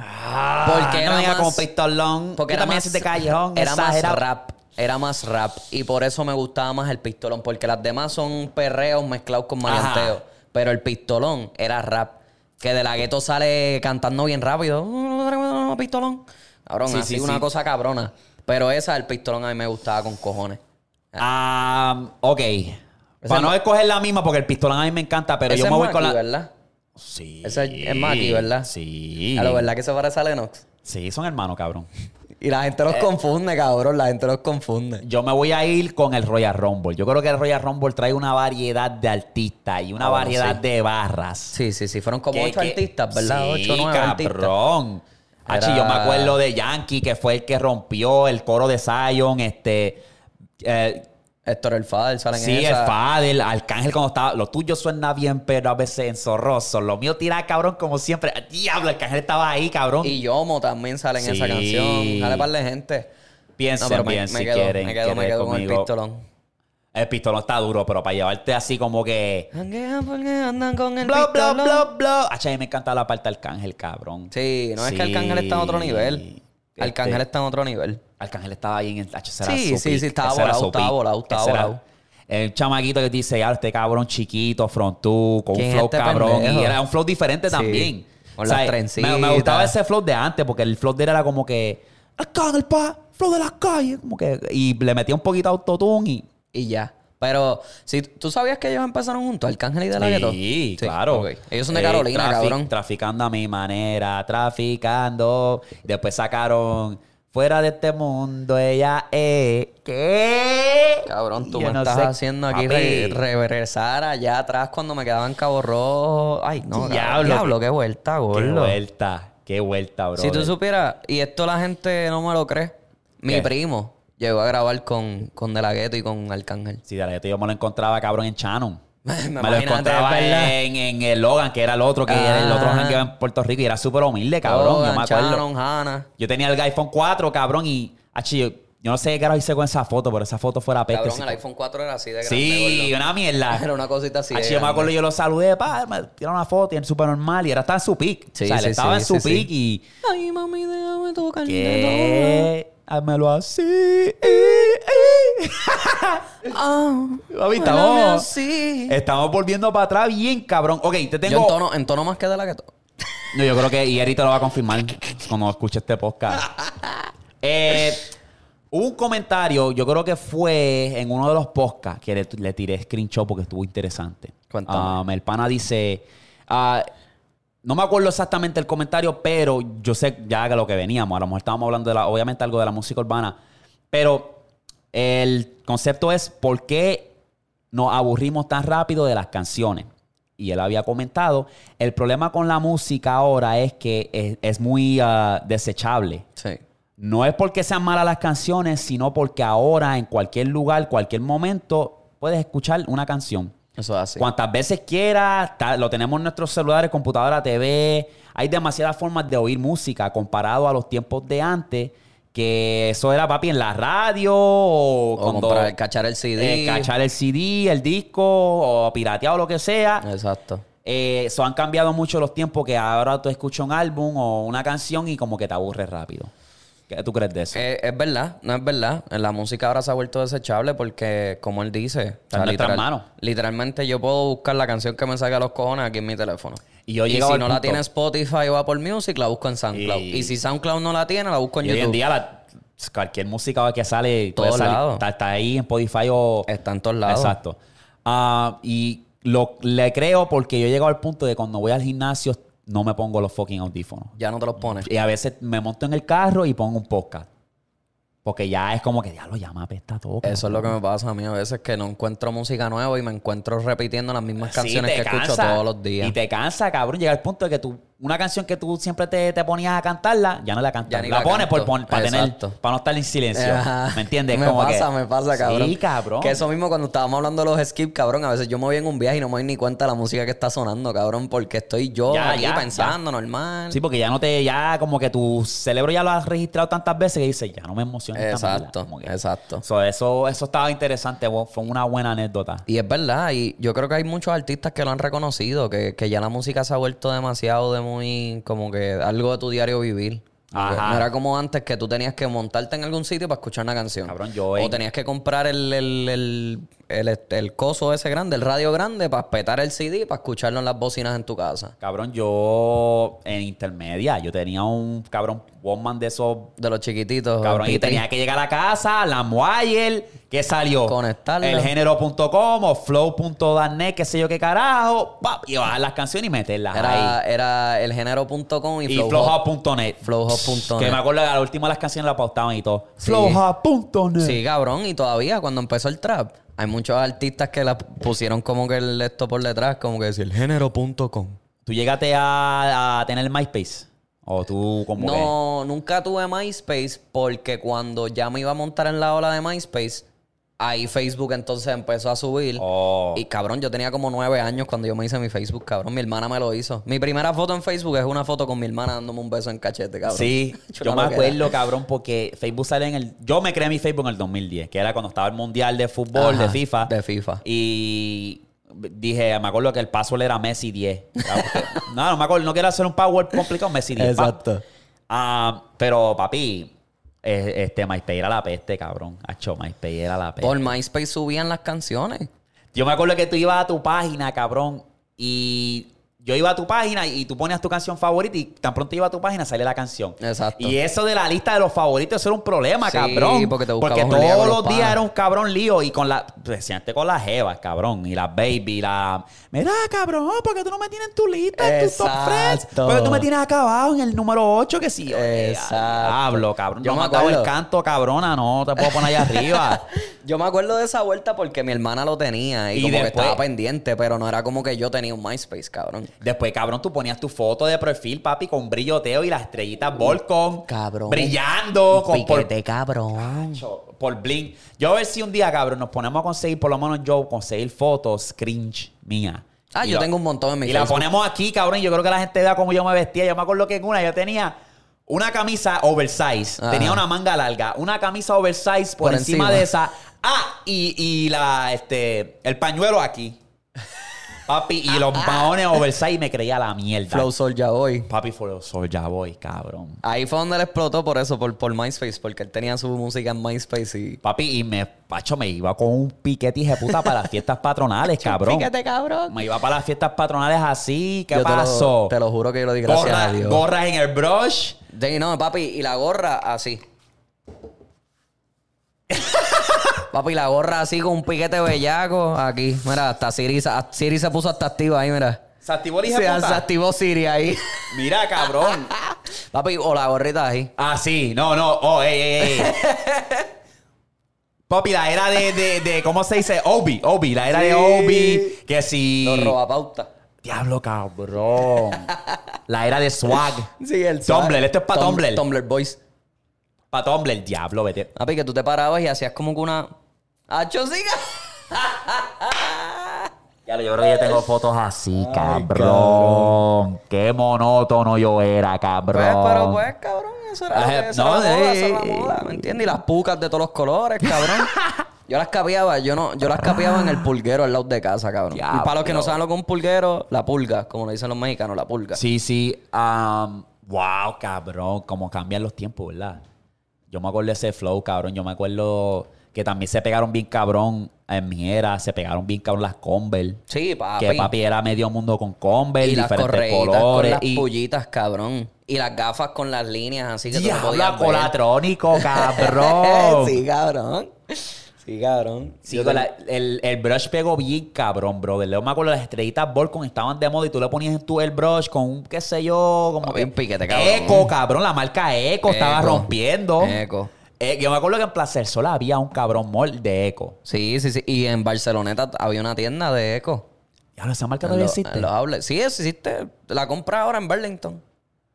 Ah, Porque no más- como pistolón. Porque era también más de callejón. Era más rap. Era más rap. Y por eso me gustaba más el pistolón. Porque las demás son perreos mezclados con maleanteo. Ajá. Pero el pistolón era rap. Que de la gueto sale cantando bien rápido. Pistolón. Cabrón, Sí, así sí, una sí. cosa cabrona. Pero esa, el pistolón, a mí me gustaba con cojones. Ah, ok. Para no escoger la misma, porque el pistolón a mí me encanta, pero yo me voy con la. ¿verdad? Sí. Es- es Maki, ¿verdad? Sí. A lo verdad que se parece a Lennox. Sí, son hermanos, cabrón. Y la gente Eh. los confunde, cabrón. La gente los confunde. Yo me voy a ir con el Royal Rumble. Yo creo que el Royal Rumble trae una variedad de artistas y una bueno, variedad sí. de barras. Sí, sí, sí. Fueron como ocho que- artistas, ¿verdad? Sí, ocho, nueve artistas. cabrón. Hachi, yo me Era- acuerdo de Yankee, que fue el que rompió el coro de Zion, este... eh, Héctor El Fader salen sí, en el esa. Fadel, Arcángel cuando estaba... Lo tuyo suena bien, pero a veces enzorroso. Lo mío tira cabrón como siempre. Diablo, Arcángel estaba ahí, cabrón. Y Yomo también sale en esa Sí. canción. Sale par de gente. Piensen No, pero me, bien me si quedo, quieren me quedo, me quedo con el pistolón. El pistolón está duro, pero para llevarte así como que... Andan con el Bla, pistolón. bla, bla. Mí me encanta la parte de Arcángel, cabrón. Sí, no es que Arcángel está en otro nivel. Este, Arcángel está en otro nivel. Arcángel estaba ahí en el era Sí, sí, sí, estaba volado, estaba volado, estaba volado. El chamaquito que dice, ya, este cabrón chiquito, frontú, con un ¿Quién es flow este cabrón. Y era un flow diferente también. con las me- Me, trencitas. gustaba ese flow de antes, porque el flow de él era como que, Arcángel, pa, flow de las calles. Como que, y le metía un poquito autotune y... Y ya. Pero, si ¿tú sabías que ellos empezaron juntos? Arcángel y De La Ghetto? Sí, claro. Ellos son de Eh, Carolina, trafi- cabrón. Traficando a mi manera, traficando. Después sacaron Fuera de este mundo, ella es. ¿Qué? Cabrón, tú Yo me no estás sé, haciendo aquí re- regresar allá atrás cuando me quedaba en Cabo Rojo. Ay, no, Diablo, diablo, qué vuelta, Qué gordo. vuelta. Qué vuelta, bro. Si tú supieras, y esto la gente no me lo cree, mi ¿Qué? primo llegó a grabar con, con De La Ghetto y con Arcángel. Si de la yo me lo encontraba, cabrón, en Shannon. Me Me, lo encontraba en, en el Logan, que era el otro, que era el otro Ajá. jangueo en Puerto Rico y era súper humilde, cabrón. yo me acuerdo. Shannon, Hannah. Yo tenía el iPhone 4, cabrón, y achi, yo, yo no sé qué carajo hice con esa foto, pero esa foto fuera peste. Cabrón, sí. el iPhone 4 era así de grande. Sí, gordo. una mierda. Era una cosita así. Achi, yo me acuerdo, yo lo saludé, pa, me tiraron una foto y era súper normal y era estaba en su pick. Sí, o sea, él sí, estaba sí, en su sí, pick sí. y... Ay, mami, déjame tocar ¿Qué? Házmelo así. Ah, Papi, déjame estamos, así. estamos volviendo para atrás bien, cabrón. Ok, te Yo tengo... en tono, en tono más que de la Ghetto. No, yo creo que Ieri te lo va a confirmar cuando escuche este podcast. Eh, hubo un comentario, yo creo que fue en uno de los podcasts que le, le tiré screenshot porque estuvo interesante. Cuéntame. Um, el pana dice, ah, no me acuerdo exactamente el comentario, pero yo sé ya que lo que veníamos, a lo mejor estábamos hablando de la, obviamente algo de la música urbana, pero el concepto es por qué nos aburrimos tan rápido de las canciones. Y él había comentado, el problema con la música ahora es que es, es muy ah, desechable. Sí. No es porque sean malas las canciones, sino porque ahora en cualquier lugar, cualquier momento, puedes escuchar una canción. Eso es así. Cuantas veces quieras, lo tenemos en nuestros celulares, computadora, TV. Hay demasiadas formas de oír música comparado a los tiempos de antes, que eso era papi en la radio o, O cuando- comprar, cachar el CD. eh, cachar el CD, el disco o pirateado lo que sea. Exacto. Eh, Eso han cambiado mucho los tiempos que ahora tú escuchas un álbum o una canción y como que te aburres rápido. ¿Qué tú crees de eso? Eh, es verdad, no es verdad. La música ahora se ha vuelto desechable porque, como él dice, Está en nuestras manos. literalmente yo puedo buscar la canción que me salga a los cojones aquí en mi teléfono. Y yo y si no la tiene Spotify o Apple Music, la busco en SoundCloud. Y- Y, si SoundCloud no la tiene, la busco en Y hoy YouTube. en día la- cualquier música que sale puede Todos salir- lados. Está, está ahí en Spotify o... Está en todos lados. Exacto. Ah, y lo, le creo porque yo he llegado al punto de cuando voy al gimnasio no me pongo los fucking audífonos. Ya no te los pones. Y a veces me monto en el carro y pongo un podcast. Porque ya es como que ya lo llama apesta todo. Eso es lo que me pasa a mí a veces, que no encuentro música nueva y me encuentro repitiendo las mismas Sí, canciones que escucho todos los días. Y te cansa, cabrón. Llega al punto de que tú, una canción que tú siempre te, te ponías a cantarla, ya no la cantas. Ya ni la, la pones por, pon- para tener, para no estar en silencio. Ajá. ¿Me entiendes? Me Como pasa, que- me pasa, cabrón. Sí, cabrón. Que eso mismo cuando estábamos hablando de los skip, cabrón, a veces yo me voy en un viaje y no me doy ni cuenta de la música que está sonando, cabrón, porque estoy yo Ya, pensando normal. Sí, porque ya no te, ya como que tu cerebro ya lo has registrado tantas veces que dices, ya no me emociona. Exacto, mierda", como que- exacto. So, eso, eso estaba interesante, fue una buena anécdota. Y es verdad, y yo creo que hay muchos artistas que lo han reconocido, que, que ya la música se ha vuelto demasiado de muy, como que algo de tu diario vivir. Ajá. No era como antes que tú tenías que montarte en algún sitio para escuchar una canción. Cabrón, yo O en- tenías que comprar el, el, el, el, el coso ese grande, el radio grande, para petar el CD, para escucharlo en las bocinas en tu casa. Cabrón, yo en intermedia, yo tenía un cabrón Walkman de esos De los chiquititos. Cabrón, y tenía que llegar a casa, la Wire, ¿qué salió? Conectarlo. Elgénero.com o flow.danet, qué sé yo qué carajo, pap, y bajar las canciones y meterlas Era, ahí. era elgénero.com y, Y Flowhub. flowhub.net. Flowhub.net. Que me acuerdo que a la última las canciones la paustaban y todo. Sí. Flowhub.net. Sí, cabrón, y todavía cuando empezó el trap, hay muchos artistas que la pusieron como que el esto por detrás, como que decir elgénero.com. ¿Tú llegaste a, a tener MySpace? ¿O tú como que- No, nunca tuve MySpace porque cuando ya me iba a montar en la ola de MySpace, ahí Facebook entonces empezó a subir. Oh. Y cabrón, yo tenía como nueve años cuando yo me hice mi Facebook, cabrón. Mi hermana me lo hizo. Mi primera foto en Facebook es una foto con mi hermana dándome un beso en cachete, cabrón. Sí, yo me acuerdo, cabrón, porque Facebook sale en el... Yo me creé mi Facebook en el 2010, que era cuando estaba el Mundial de Fútbol, Ajá, de FIFA. de FIFA. Y dije, me acuerdo que el password era Messi 10. no, no me acuerdo, no quiero hacer un password complicado, Messi 10. pa. Exacto. Ah, pero, papi, este MySpace era la peste, cabrón. Hacho, MySpace era la peste. Por MySpace subían las canciones. Yo me acuerdo que tú ibas a tu página, cabrón, y yo iba a tu página y tú ponías tu canción favorita y tan pronto iba a tu página sale la canción. Exacto. Y eso de la lista de los favoritos, eso era un problema, Sí, cabrón. porque te Porque todos los los días era un cabrón lío y con la... Presidente con las jevas, cabrón. Y las baby, la... Mira, cabrón, porque tú no me tienes en tu lista, en tu top friends. Porque tú me tienes acabado en el número 8 que sí. Exacto. Hablo, cabrón. Yo me matado el canto, cabrona. No te puedo poner allá arriba. Yo me acuerdo de esa vuelta porque mi hermana lo tenía y, Y como que estaba pendiente, pero no era como que yo tenía un MySpace, cabrón. Después, cabrón, tú ponías tu foto de perfil, papi, con brilloteo y las estrellitas Volcom. Cabrón. Brillando. Con, por, Piquete, cabrón. por bling. Yo a ver si un día, cabrón, nos ponemos a conseguir, por lo menos yo, conseguir fotos cringe mía. Ah, Y yo lo- tengo un montón en mi Y la ponemos aquí, cabrón. y Yo creo que la gente vea cómo yo me vestía. Yo me acuerdo que en una yo tenía una camisa oversize. Ajá. Tenía una manga larga. Una camisa oversize por, Por encima, encima. de esa. Ah, y, y la, este, el pañuelo aquí. Papi, y los maones oversize me creía la mierda. Flow Soulja Boy. Papi, Flow Soulja Boy, cabrón. Ahí fue donde él explotó por eso, por, por MySpace, porque él tenía su música en MySpace y... Papi, y me, pacho, me iba con un piquete de puta para las fiestas patronales, cabrón. Piquete, cabrón. Me iba para las fiestas patronales así. ¿Qué Yo te lo- pasó? Te lo, juro que yo lo di gracias Gorra- a Dios. gorras en el brush. De, no, papi, y la gorra así. papi, la gorra así con un piquete bellaco aquí. Mira, hasta Siri, Siri se puso hasta activa ahí, mira. ¿Se activó el Se, activó Siri ahí. Mira, cabrón. papi, o la gorrita ahí. Ah, sí. No, no. Oh, ey, ey, ey. Papi, la era de, de, de, ¿cómo se dice? Obi, Obi, la era de. Obi. Que si... Los robapauta. Diablo, cabrón. La era de swag. Sí, el Tumblr, esto es pa' Tum- Tumblr. Tumblr Boys. Pa' Tumblr, diablo, vete. Papi, que tú te parabas y hacías como que una... ¡Acho, siga! Ya, yo creo que yo tengo fotos así, cabrón. Qué monótono yo era, cabrón. Pues, pero pues, cabrón, eso Ah, era, eso no, era moda, eso era moda, ¿me entiendes? Y las pucas de todos los colores, cabrón. Yo las capeaba, yo no, yo las capeaba en el pulguero al lado de casa, cabrón. Y para los que no saben lo que es un pulguero, la pulga, como le dicen los mexicanos, la pulga. Sí, sí. um, wow, cabrón. Cómo cambian los tiempos, ¿verdad? Yo me acuerdo de ese flow, cabrón. Yo me acuerdo que también se pegaron bien cabrón en mi era. Se pegaron bien cabrón las Converse. Sí, papi. Que papi era medio mundo con Converse, y las diferentes con colores. las y pullitas, cabrón. Y las gafas con las líneas así que tú no podías ver. colatrónico, cabrón. sí, cabrón. Sí, cabrón. Sí, te- la- el, el brush pegó bien cabrón, brother. Yo me acuerdo las estrellitas Volcom estaban de moda y tú le ponías en tu el brush con un, qué sé yo, como Papi, que... un piquete, cabrón. Eco, cabrón. La marca Eco, estaba rompiendo. Eco. Eh, yo me acuerdo que en Plaza del Sol había un cabrón mall de Eco. Sí, sí, sí. Y en Barceloneta había una tienda de eco. Ya esa marca todavía lo- existe. outlets. Sí, existe. La compra ahora en Burlington.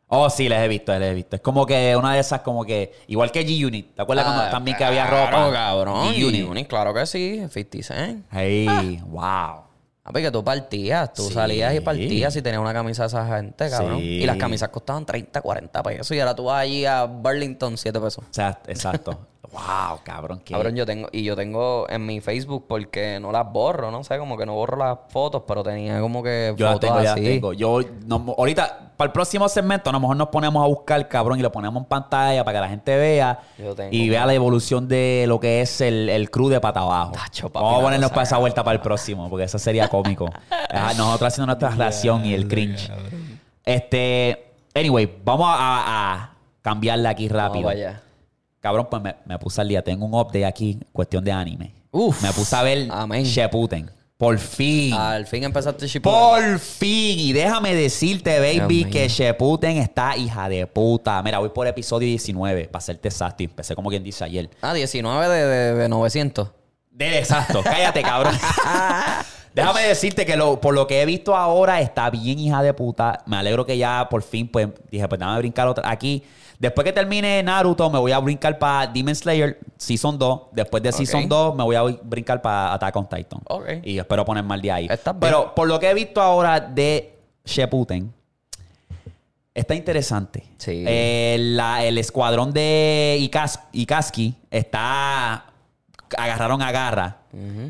Oh, sí, les he visto, les he visto. Es como que una de esas, como que... Igual que G-Unit. ¿Te acuerdas cuando Ah, también que había claro, ropa? cabrón. G-Unit. Claro que sí. 50 Cent. Hey, wow. Papi, que tú partías. Tú Sí. salías y partías y tenías una camisa de esa gente, cabrón. Sí. Y las camisas costaban 30, 40 pesos. Y ahora tú vas allí a Burlington, 7 pesos. O sea, exacto. Wow, cabrón. qué- Cabrón, yo tengo, y yo tengo en mi Facebook porque no las borro, no sé, como que no borro las fotos, pero tenía como que Yo las fotos tengo, ya las así. tengo. Yo, no- ahorita, para el próximo segmento, a lo mejor nos ponemos a buscar, cabrón, y lo ponemos en pantalla para que la gente vea Yo tengo, y vea la evolución de lo que es el, el crew de pata abajo. Tacho, papi, Vamos a ponernos para esa vuelta para el próximo, porque eso sería cómico. Nosotros haciendo nuestra relación y el cringe. Este, anyway, vamos a, a- a cambiarla aquí Vamos rápido. para allá. Cabrón, pues me, me puse al día. Tengo un update aquí, cuestión de anime. Uf. Me puse a ver Amén. Sheputen. Por fin. Al fin empezaste Shippuden. Por fin. Y déjame decirte, baby, Dios que mío. Sheputen está hija de puta. Mira, voy por episodio 19, para serte exacto. Empecé como quien dice ayer. Ah, 19 de, de, de 900. De exacto. Cállate, cabrón. déjame decirte que lo, por lo que he visto ahora está bien hija de puta. Me alegro que ya por fin, pues, dije, pues déjame brincar otra. Aquí, después que termine Naruto, me voy a brincar para Demon Slayer Season 2. Después de Season Ok. 2, me voy a brincar para Attack on Titan. Ok. Y espero poner mal de ahí. Bien. Pero por lo que he visto ahora de Sheputen, está interesante. Sí. Eh, la- el escuadrón de Ikas- Ikaski está. Agarraron a Garra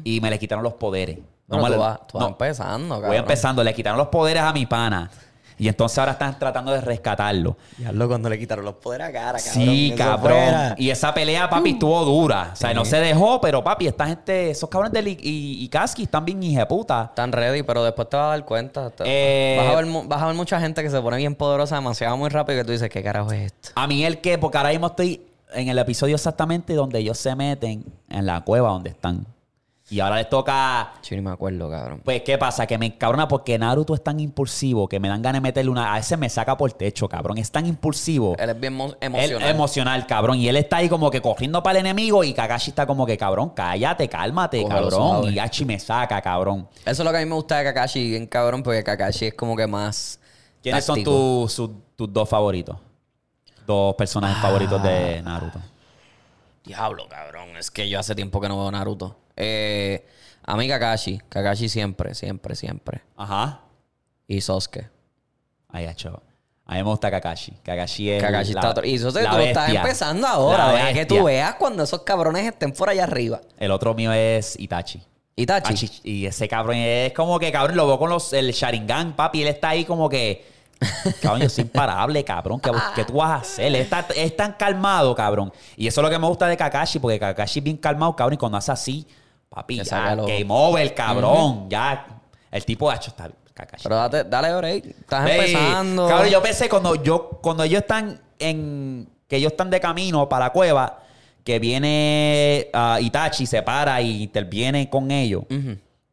y me le quitaron los poderes. No Bueno, tú le- vas, tú vas no. empezando, cabrón. Voy empezando, le quitaron los poderes a mi pana. Y entonces ahora están tratando de rescatarlo. Diablo, cuando le quitaron los poderes a cara, Sí, cabrón. Y esa pelea, papi, estuvo dura. O sea, no se dejó, pero papi, esta gente, esos cabrones de y, y Kaski están bien hijeputa. Están ready, pero después te vas a dar cuenta. te- Eh, vas, a ver, vas a ver mucha gente que se pone bien poderosa demasiado muy rápido y que tú dices, ¿qué carajo es esto? A mí el que, porque ahora mismo estoy en el episodio exactamente donde ellos se meten en la cueva donde están. Y ahora les toca. Yo ni me acuerdo, cabrón. Pues, ¿qué pasa? Que me encabrona porque Naruto es tan impulsivo que me dan ganas de meterle una. A veces me saca por el techo, cabrón. Es tan impulsivo. Él es bien Él- emocional. emocional, cabrón. Y él está ahí como que corriendo para el enemigo y Kakashi está como que, cabrón, cállate, cálmate, Cógelo cabrón. suave. Y Hachi me saca, cabrón. Eso es lo que a mí me gusta de Kakashi, bien cabrón, porque Kakashi es como que más. ¿Quiénes son tus, sus- tus dos favoritos? Dos personajes favoritos de Naruto. Diablo, cabrón. Es que yo hace tiempo que no veo Naruto. Eh, a mí Kakashi. Kakashi siempre, siempre, siempre. Ajá. Y Sosuke. Ay, hacho. A mí me gusta Kakashi. Kakashi es. Kakashi la- está otro. Y eso tú lo estás empezando ahora. Que tú veas cuando esos cabrones estén por allá arriba. El otro mío es Itachi. Itachi. Itachi. Y ese cabrón es como que, cabrón, lo veo con los, el Sharingan, papi. Él está ahí como que. Cabrón, yo soy imparable, cabrón. ¿Qué, qué tú vas a hacer? Él está, es tan calmado, cabrón. Y eso es lo que me gusta de Kakashi, porque Kakashi es bien calmado, cabrón. Y cuando hace así, papi, ya, game over, cabrón. Ya, el tipo de hecho está. Kakashi. Pero date, dale break. Estás Ey, empezando. Cabrón, yo pensé cuando yo cuando ellos están en que ellos están de camino para la cueva, que viene ah, Itachi, se para y interviene con ellos.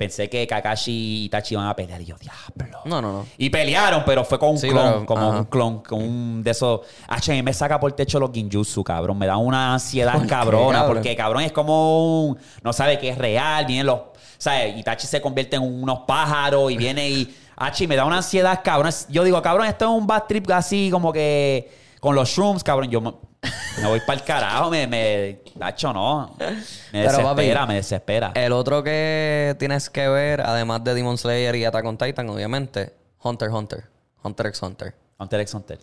Pensé que Kakashi y Itachi iban a pelear y yo, diablo. No, no, no. Y pelearon, pero fue con un Sí, clon, pero- como ajá. un clon, con un de esos. H me saca por el techo los Ginjutsu, cabrón. Me da una ansiedad ¿Por qué, cabrona, cabrón? porque cabrón es como un. No sabe que es real, vienen los. ¿Sabes? Itachi se convierte en unos pájaros y viene y. H me da una ansiedad, cabrón. Yo digo, cabrón, esto es un bad trip así, como que. Con los shrooms, cabrón. Yo me, me voy para el carajo, me. me Tacho, no. Me Pero, desespera, papi, me desespera. El otro que tienes que ver, además de Demon Slayer y Attack on Titan, obviamente, Hunter x Hunter. Hunter x Hunter. Hunter x Hunter.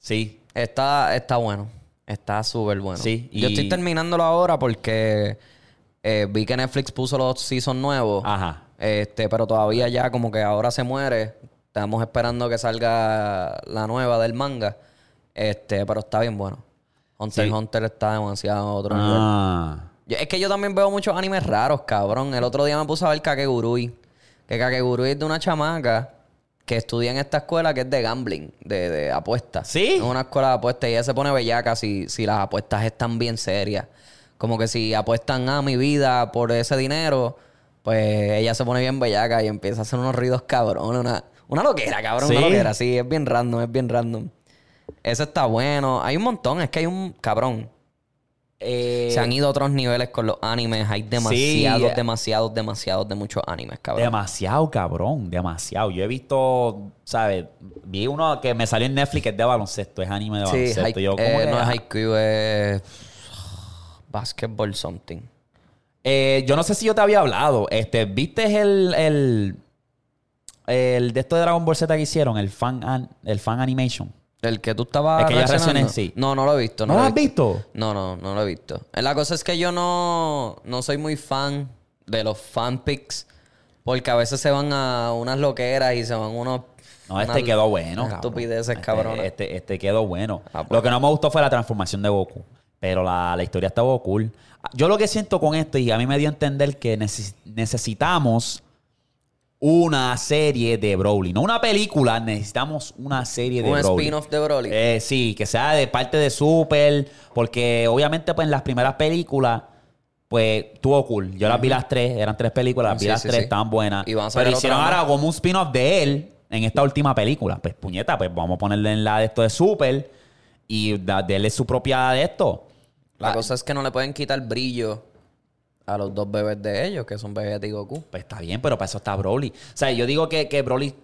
Sí. Está, está bueno. Está súper bueno. Sí, Yo estoy terminándolo ahora porque eh, vi que Netflix puso los seasons nuevos. Ajá. Este, pero todavía ya como que ahora se muere. Estamos esperando que salga la nueva del manga. Este, pero está bien bueno. Hunter Sí. Hunter está demasiado otro nivel. Ah. Yo- es que yo también veo muchos animes raros, cabrón. El otro día me puse a ver Kakegurui. Que Kakegurui es de una chamaca que estudia en esta escuela que es de gambling, de, de apuestas. ¿Sí? Es una escuela de apuestas y ella se pone bellaca si, si las apuestas están bien serias. Como que si apuestan a mi vida por ese dinero, pues ella se pone bien bellaca y empieza a hacer unos ruidos cabrones. Una, una loquera, cabrón. Una loquera, sí. Es bien random, es bien random. Ese está bueno. Hay un montón. Es que hay un... Cabrón. Eh, Se han ido a otros niveles con los animes. Hay demasiados, eh. demasiados, demasiados de muchos animes, cabrón. Demasiado, cabrón. Demasiado. Yo he visto, ¿sabes? Vi uno que me salió en Netflix que es de baloncesto. Es anime de Sí, baloncesto. Yo, ¿cómo eh, no es Haikyuu, es basketball something. Eh, yo no sé si yo te había hablado. Este, ¿Viste el, el, el de esto de Dragon Ball Z que hicieron? El fan, an- el fan animation. El que tú estabas El que yo reaccioné, sí. No, no lo he visto. ¿No lo has visto? No, no, no lo he visto. Eh, La cosa es que yo no, no soy muy fan de los fanpics porque a veces se van a unas loqueras y se van unos... No, este quedó bueno, cabrón. Estupideces, Este- cabrón. Este, este quedó bueno. Ah, pues. Lo que no me gustó fue la transformación de Goku. Pero la, la historia estaba cool. Yo lo que siento con esto, y a mí me dio a entender que neces- necesitamos una serie de Broly. No una película, necesitamos una serie de Un Broly. spin-off de Broly. Eh, sí, que sea de parte de Super, porque obviamente pues en las primeras películas pues estuvo cool. Yo las vi las tres, eran tres películas, las vi Sí, las sí, tres, sí. estaban buenas. Y a Pero hicieron ahora como un spin-off de él en esta última película. Pues puñeta, pues vamos a ponerle en la de esto de Super y da- darle su propia de esto. La Ah, cosa es que no le pueden quitar brillo a los dos bebés de ellos, que son Vegeta y Goku. Pues está bien, pero para eso está Broly. O sea, yo digo que, que Broly,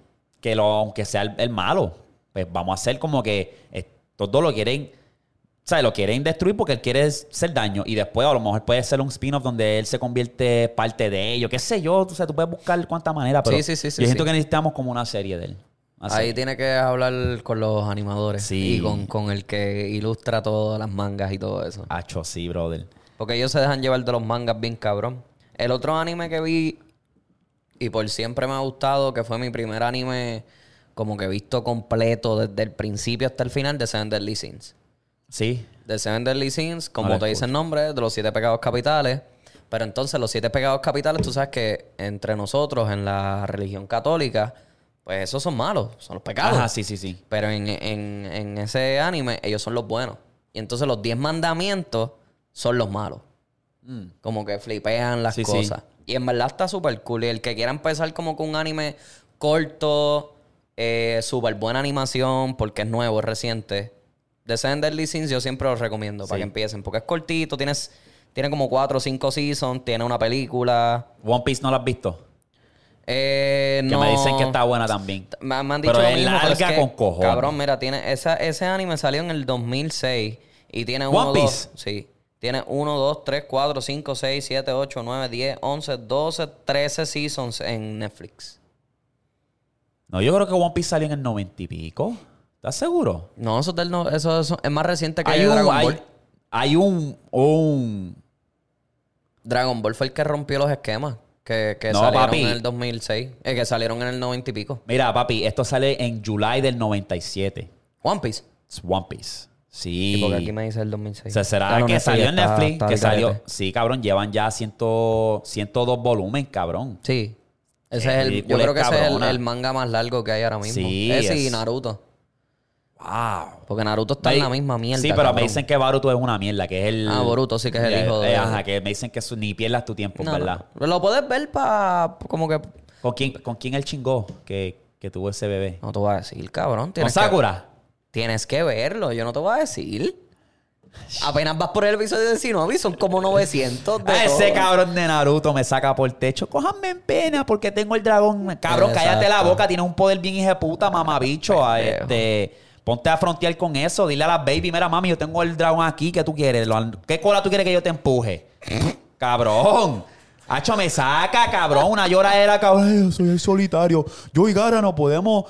que lo, aunque sea el, el malo, pues vamos a hacer como que estos dos lo quieren, o sea, lo quieren destruir porque él quiere hacer daño. Y después a lo mejor puede ser un spin-off donde él se convierte parte de ellos. Qué sé yo, o sea, tú puedes buscar cuánta manera, pero Sí, sí, sí, sí, yo siento sí. que necesitamos como una serie de él. Ahí tiene que hablar con los animadores Sí. y con, con el que ilustra todas las mangas y todo eso. Acho, sí, brother. Porque ellos se dejan llevar de los mangas bien cabrón. El otro anime que vi y por siempre me ha gustado, que fue mi primer anime como que visto completo desde el principio hasta el final, de Seven Deadly Sins. Sí. The Seven Deadly Sins, como te dice el nombre, de los siete pecados capitales. Pero entonces los siete pecados capitales, tú sabes que entre nosotros en la religión católica, pues esos son malos, son los pecados. Ajá, sí, sí, sí. Pero en, en- en ese anime, ellos son los buenos. Y entonces los diez mandamientos son los malos. Como que flipean las Mm. Sí. cosas. Y en verdad está súper cool. Y el que quiera empezar como con un anime corto, eh, súper buena animación, porque es nuevo, es reciente. Descend Deadly Sins yo siempre lo recomiendo para que empiecen. Porque es cortito, tienes, tiene como cuatro o cinco seasons, tiene una película. One Piece no lo has visto. Eh, Que no. me dicen que está buena también. Me, me han dicho Pero lo mismo, pero es larga que, con cojones. Cabrón, mira, tiene esa, ese anime salió en el 2006 y tiene One uno, Piece. dos, sí. Tiene 1, 2, 3, 4, 5, 6, 7, 8, 9, 10, 11, 12, 13 seasons en Netflix. No, yo creo que One Piece salió en el noventa y pico. ¿Estás seguro? No, eso, es del no- eso, eso es más reciente que Hay un, Dragon hay, Ball. hay un, un... Dragon Ball fue el que rompió los esquemas que, que No, salieron papi. en el 2006. Eh, que salieron en el 90 y pico. Mira, papi, esto sale en July del 97. One Piece. Es One Piece. Sí. Y porque aquí me dice el 2006. O sea, será Claro, que Netflix salió en Netflix, está que al salió... Sí, cabrón, llevan ya 100, 102 volúmenes, cabrón. Sí. Ese es el, yo creo que ese es el, manga más largo que hay ahora mismo. Sí, Ese y es- Naruto. Wow. Porque Naruto está en la misma mierda. Sí, pero me dicen que Baruto es una mierda, que es el... Ah, Boruto sí que es el hijo de- eh, Ajá, que me dicen que ni pierdas tu tiempo, No, ¿verdad? no. Lo puedes ver para. Como que. ¿Con quién, ¿Con quién él chingó que, que tuvo ese bebé? No te voy a decir, cabrón. ¿Con que- Sakura? Tienes que verlo, yo no te voy a decir. Apenas vas por el episodio 19 y son como 900 de Ah, ese todo. cabrón de Naruto me saca por techo. Cójanme en pena porque tengo el dragón. Cabrón, cállate la boca. Tienes un poder bien hijo de puta, mamabicho. A Pendejo. este, ponte a frontear con eso. Dile a las baby, mira, mami, yo tengo el dragón aquí. ¿Qué tú quieres? Lo- ¿Qué cola tú quieres que yo te empuje? cabrón. Hacho, me saca, cabrón. Una lloradera, cabrón. Ay, yo soy el solitario. Yo y Gara no podemos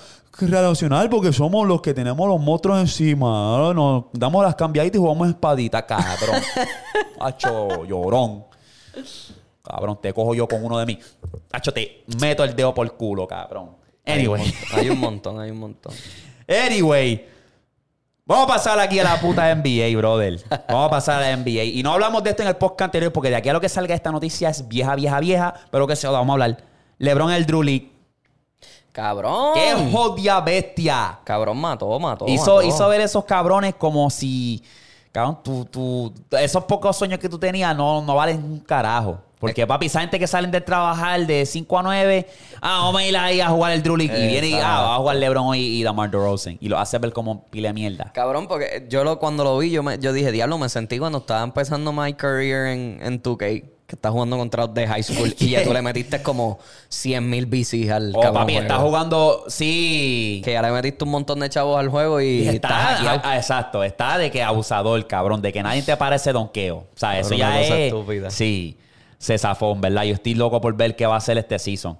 relacionar porque somos los que tenemos los monstruos encima. Nos damos las cambiaditas y jugamos espadita, cabrón. Hacho, llorón. Cabrón, te cojo yo con uno de mí. Hacho, te meto el dedo por el culo, cabrón. Anyway. Hay un montón, hay un montón. Anyway. Vamos a pasar aquí a la puta NBA, brother. Vamos a pasar a la NBA. Y no hablamos de esto en el podcast anterior porque de aquí a lo que salga esta noticia es vieja, vieja, vieja. Pero que se lo vamos a hablar. LeBron el Drew League. Cabrón. ¡Qué jodia bestia! Cabrón mató, mató. Hizo, mató. hizo ver esos cabrones como si. Cabrón, tú, tú, esos pocos sueños que tú tenías no, no valen un carajo. Porque, papi, esa gente que salen de trabajar de 5 a 9, ah, vamos a ir ahí a jugar el Drew League. Y viene y, ah, va a jugar LeBron hoy y DeMar DeRozan. Y lo hace ver como pile de mierda. Cabrón, porque yo lo, cuando lo vi, yo, me, yo dije, diablo, me sentí cuando estaba empezando my career en, en 2K, que estás jugando contra los de high school y ya tú le metiste como 100 mil BCs al Oh, cabrón papi, juego. está jugando. Sí. Que ya le metiste un montón de chavos al juego y, está, ah, exacto, está de que abusador, cabrón, de que nadie te parece donqueo. O sea, eso ya es. estúpida. Sí, se zafó, ¿verdad? Yo estoy loco por ver qué va a hacer este season.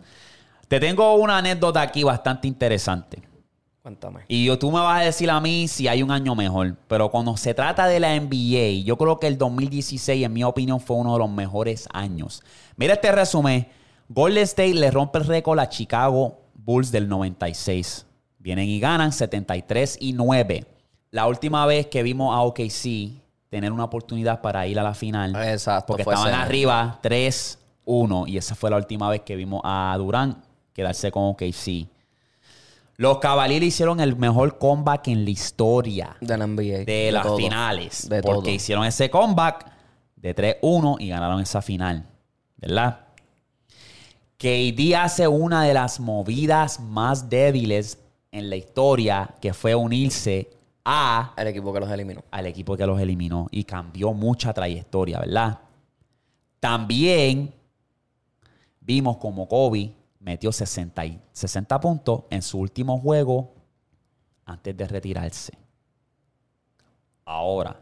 Te tengo una anécdota aquí bastante interesante. Cuéntame. Y yo, tú me vas a decir a mí si hay un año mejor. Pero cuando se trata de la NBA, yo creo que el 2016, en mi opinión, fue uno de los mejores años. Mira este resumen. Golden State le rompe el récord a Chicago Bulls del 96. Vienen y ganan 73 y 9. La última vez que vimos a OKC tener una oportunidad para ir a la final. Exacto, Porque estaban ese arriba 3-1. Y esa fue la última vez que vimos a Durán quedarse con OKC. Los Cavaliers hicieron el mejor comeback en la historia De la NBA. de, las todo. finales. De porque todo. hicieron ese comeback de 3-1 y ganaron esa final. ¿Verdad? KD hace una de las movidas más débiles en la historia, que fue unirse a El equipo que los eliminó. al equipo que los eliminó y cambió mucha trayectoria, ¿verdad? También vimos como Kobe metió 60, y- 60 puntos en su último juego antes de retirarse. Ahora,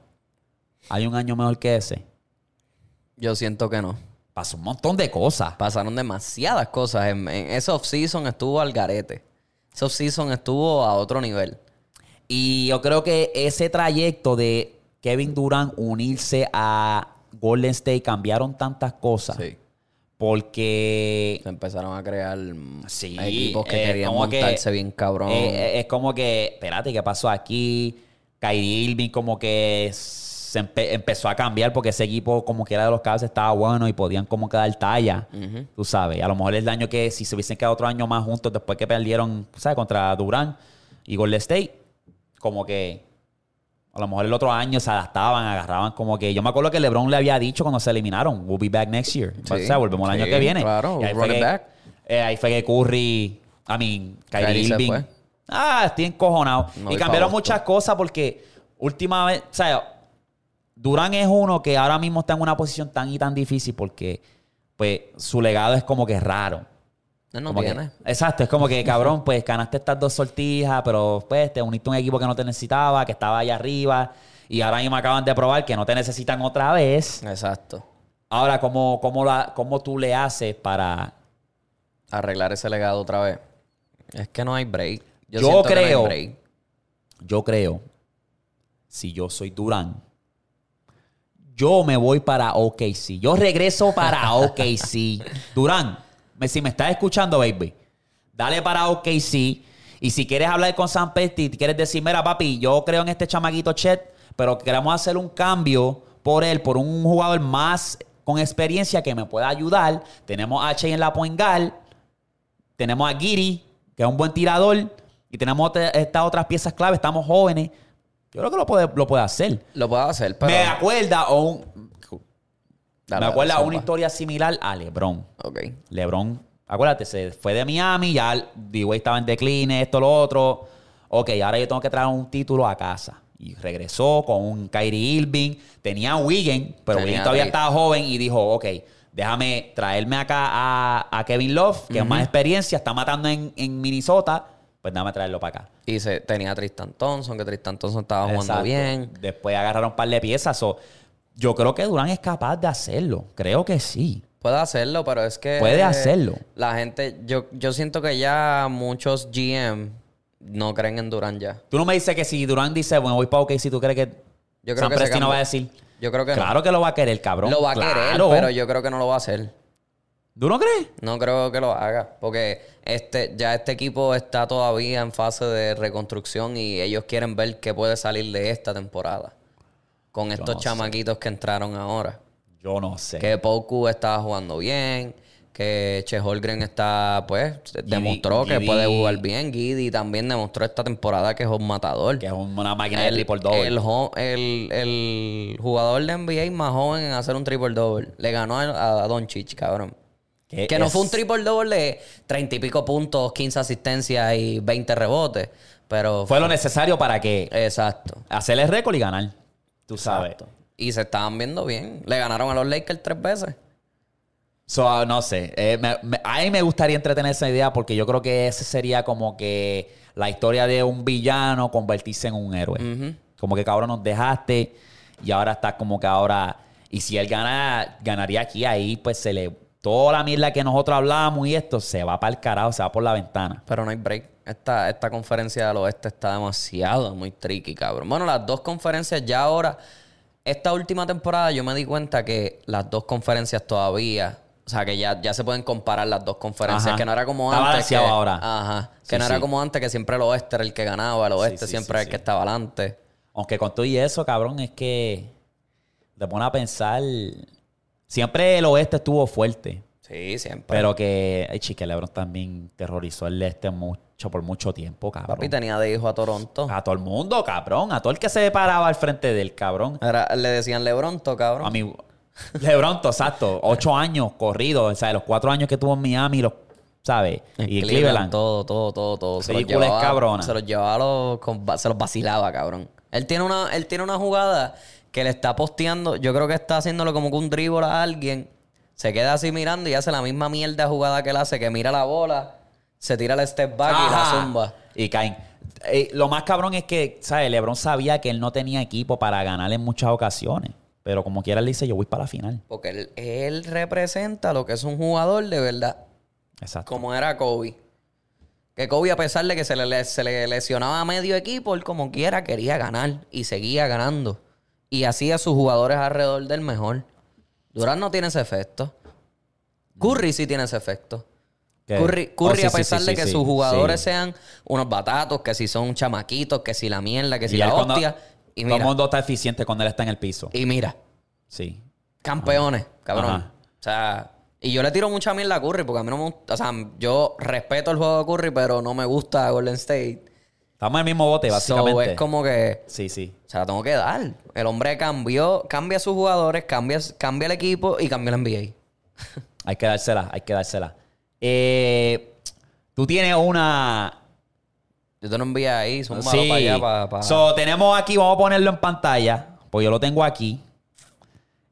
¿hay un año mejor que ese? Yo siento que no. Pasó un montón de cosas. Pasaron demasiadas cosas. En, en ese off-season estuvo al garete. Ese off-season estuvo a otro nivel. Y yo creo que ese trayecto de Kevin Durant unirse a Golden State cambiaron tantas cosas. Porque Se empezaron a crear Sí, equipos que eh, querían que- montarse bien cabrón. Eh, eh, es como que, espérate, ¿qué pasó aquí? Kyrie Irving como que se empe- empezó a cambiar porque ese equipo como que era de los Cavs estaba bueno y podían como que dar talla. Tú sabes, a lo mejor el año que si se hubiesen quedado otro año más juntos después que perdieron, ¿sabes? Contra Durán y Golden State, como que A lo mejor el otro año se adaptaban, agarraban como que... Yo me acuerdo que LeBron le había dicho cuando se eliminaron, we'll be back next year. Sí. O sea, volvemos el año que viene. claro, Y ahí, fue que, back. eh, ahí fue que Curry... I mean, Kyrie, Irving... Ah, estoy encojonado. No y cambiaron muchas cosas porque última vez... O sea, Durán es uno que ahora mismo está en una posición tan y tan difícil porque pues su legado es como que raro. Él no Como que- tiene. exacto, es como que cabrón, pues ganaste estas dos sortijas, pero pues te uniste a un equipo que no te necesitaba, que estaba allá arriba, y ahora mismo acaban de probar que no te necesitan otra vez. Exacto. Ahora, ¿cómo, cómo, la, cómo tú le haces para. Arreglar ese legado otra vez. Es que no hay break. Yo, Yo que no creo- break. Yo creo, si yo soy Durán, yo me voy para OKC. Yo regreso para OKC. Durán, si me estás escuchando, baby, dale para OKC. Y si quieres hablar con San Pesti, quieres decir, mira, papi, yo creo en este chamaquito Chet, pero queremos hacer un cambio por él, por un jugador más con experiencia que me pueda ayudar. Tenemos a Che en la point guard, tenemos a Giri, que es un buen tirador, y tenemos estas otras piezas clave, estamos jóvenes. Yo creo que lo puede, lo puede hacer. Lo puedo hacer, pero. Me acuerda a un, Dale, me acuerda a dale, una historia similar a LeBron. Ok. LeBron, acuérdate, se fue de Miami, ya D-Wade estaba en decline, esto, lo otro. Ok, ahora yo tengo que traer un título a casa. Y regresó con un Kyrie Irving. Tenía a Wiggin, pero Wiggin todavía estaba joven y dijo, ok, déjame traerme acá a, a Kevin Love, que es más experiencia, está matando en, en Minnesota, pues déjame traerlo para acá. Y se, tenía a Tristan Thompson, que Tristan Thompson estaba jugando Exacto. bien. Después agarraron un par de piezas. so, yo creo que Durán es capaz de hacerlo. Creo que sí. Puede hacerlo, pero es que. Puede hacerlo. La gente. Yo, yo siento que ya muchos GM no creen en Durán ya. Tú no me dices que si Durán dice, bueno, voy para OK, si tú crees que Yo creo San que Presti no va a decir. Yo creo que no. Claro que lo va a querer, cabrón. Lo va a querer, pero yo creo que no lo va a hacer. ¿Tú no crees? No creo que lo haga. Porque este, ya este equipo está todavía en fase de reconstrucción y ellos quieren ver qué puede salir de esta temporada. Con estos no sé. chamaquitos que entraron ahora. Yo no sé. Que Poku estaba jugando bien. Que Che Holgren está, pues, demostró que puede jugar bien. Giddy también demostró esta temporada que es un matador. Que es una máquina de triple double. el, jo- el- el jugador de NBA más joven en hacer un triple double. Le ganó a, a Doncic, cabrón. Que no fue un triple double de 30 y pico puntos, 15 asistencias y 20 rebotes. Pero Fue lo necesario para que Exacto. hacer el récord y ganar. Tú sabes. Exacto. Y se estaban viendo bien. Le ganaron a los Lakers tres veces. So, ah, no sé. Eh, me- me- a mí me gustaría entretener esa idea porque yo creo que ese sería como que la historia de un villano convertirse en un héroe. Como que cabrón nos dejaste y ahora está como que ahora. Y si él gana, ganaría aquí, ahí pues se le. Toda la mierda que nosotros hablamos y esto se va para el carajo, se va por la ventana. Pero no hay break. Esta, esta conferencia del oeste está demasiado, muy tricky, cabrón. Bueno, las dos conferencias ya ahora, esta última temporada yo me di cuenta que las dos conferencias todavía, o sea, que ya, ya se pueden comparar las dos conferencias, Ajá. que no era como antes. Que, ahora. Ajá. Que Sí, no era sí. como antes, que siempre el oeste era el que ganaba, el oeste sí, siempre era el que estaba adelante. Aunque con todo y eso, cabrón, es que te pone a pensar. Siempre el oeste estuvo fuerte. Sí, siempre. Pero que, ay, chique, LeBron también terrorizó el este mucho por mucho tiempo, cabrón. Papi tenía de hijo a Toronto. A todo el mundo, cabrón. A todo el que se paraba al frente del cabrón. Le decían Lebronto, cabrón. A mí, LeBron, to- exacto. Ocho años corridos. O sea, los cuatro años que estuvo en Miami, los, ¿sabes? Y Cleveland. Todo, todo, todo, todo. Se los llevaba, cabrona. Se los llevaba, los, con- se los vacilaba, cabrón. Él tiene una, él tiene una jugada que le está posteando. Yo creo que está haciéndolo como que un dribble a alguien. Se queda así mirando y hace la misma mierda jugada que él hace, que mira la bola, se tira el step back y la zumba. Y caen. Eh, lo más cabrón es que, ¿sabes? LeBron sabía que él no tenía equipo para ganar en muchas ocasiones. Pero como quiera, él dice, yo voy para la final. Porque él, él representa lo que es un jugador de verdad. Exacto. Como era Kobe. Que Kobe, a pesar de que se le, se le lesionaba a medio equipo, él como quiera quería ganar y seguía ganando. Y hacía a sus jugadores alrededor del mejor. Durant no tiene ese efecto. Curry sí tiene ese efecto. Curry, Oh, sí, a pesar sí, de que sus jugadores sean unos batatos, que si son chamaquitos, que si la mierda, que si Y la cuando- hostia. Y todo el mira, mundo está eficiente cuando él está en el piso. y mira, Sí. campeones, cabrón. Ajá. O sea, y yo le tiro mucha mierda a Curry porque a mí no me gusta. O sea, yo respeto el juego de Curry, pero no me gusta Golden State. Estamos en el mismo bote, So, básicamente. es como que Sí, sí. se la tengo que dar. El hombre cambió, cambia a sus jugadores, cambia, cambia el equipo y cambia el NBA. Hay que dársela, hay que dársela. Eh, tú tienes una. Yo te lo envié ahí, son Sí. para allá, para... para- So, tenemos aquí, vamos a ponerlo en pantalla. Pues yo lo tengo aquí.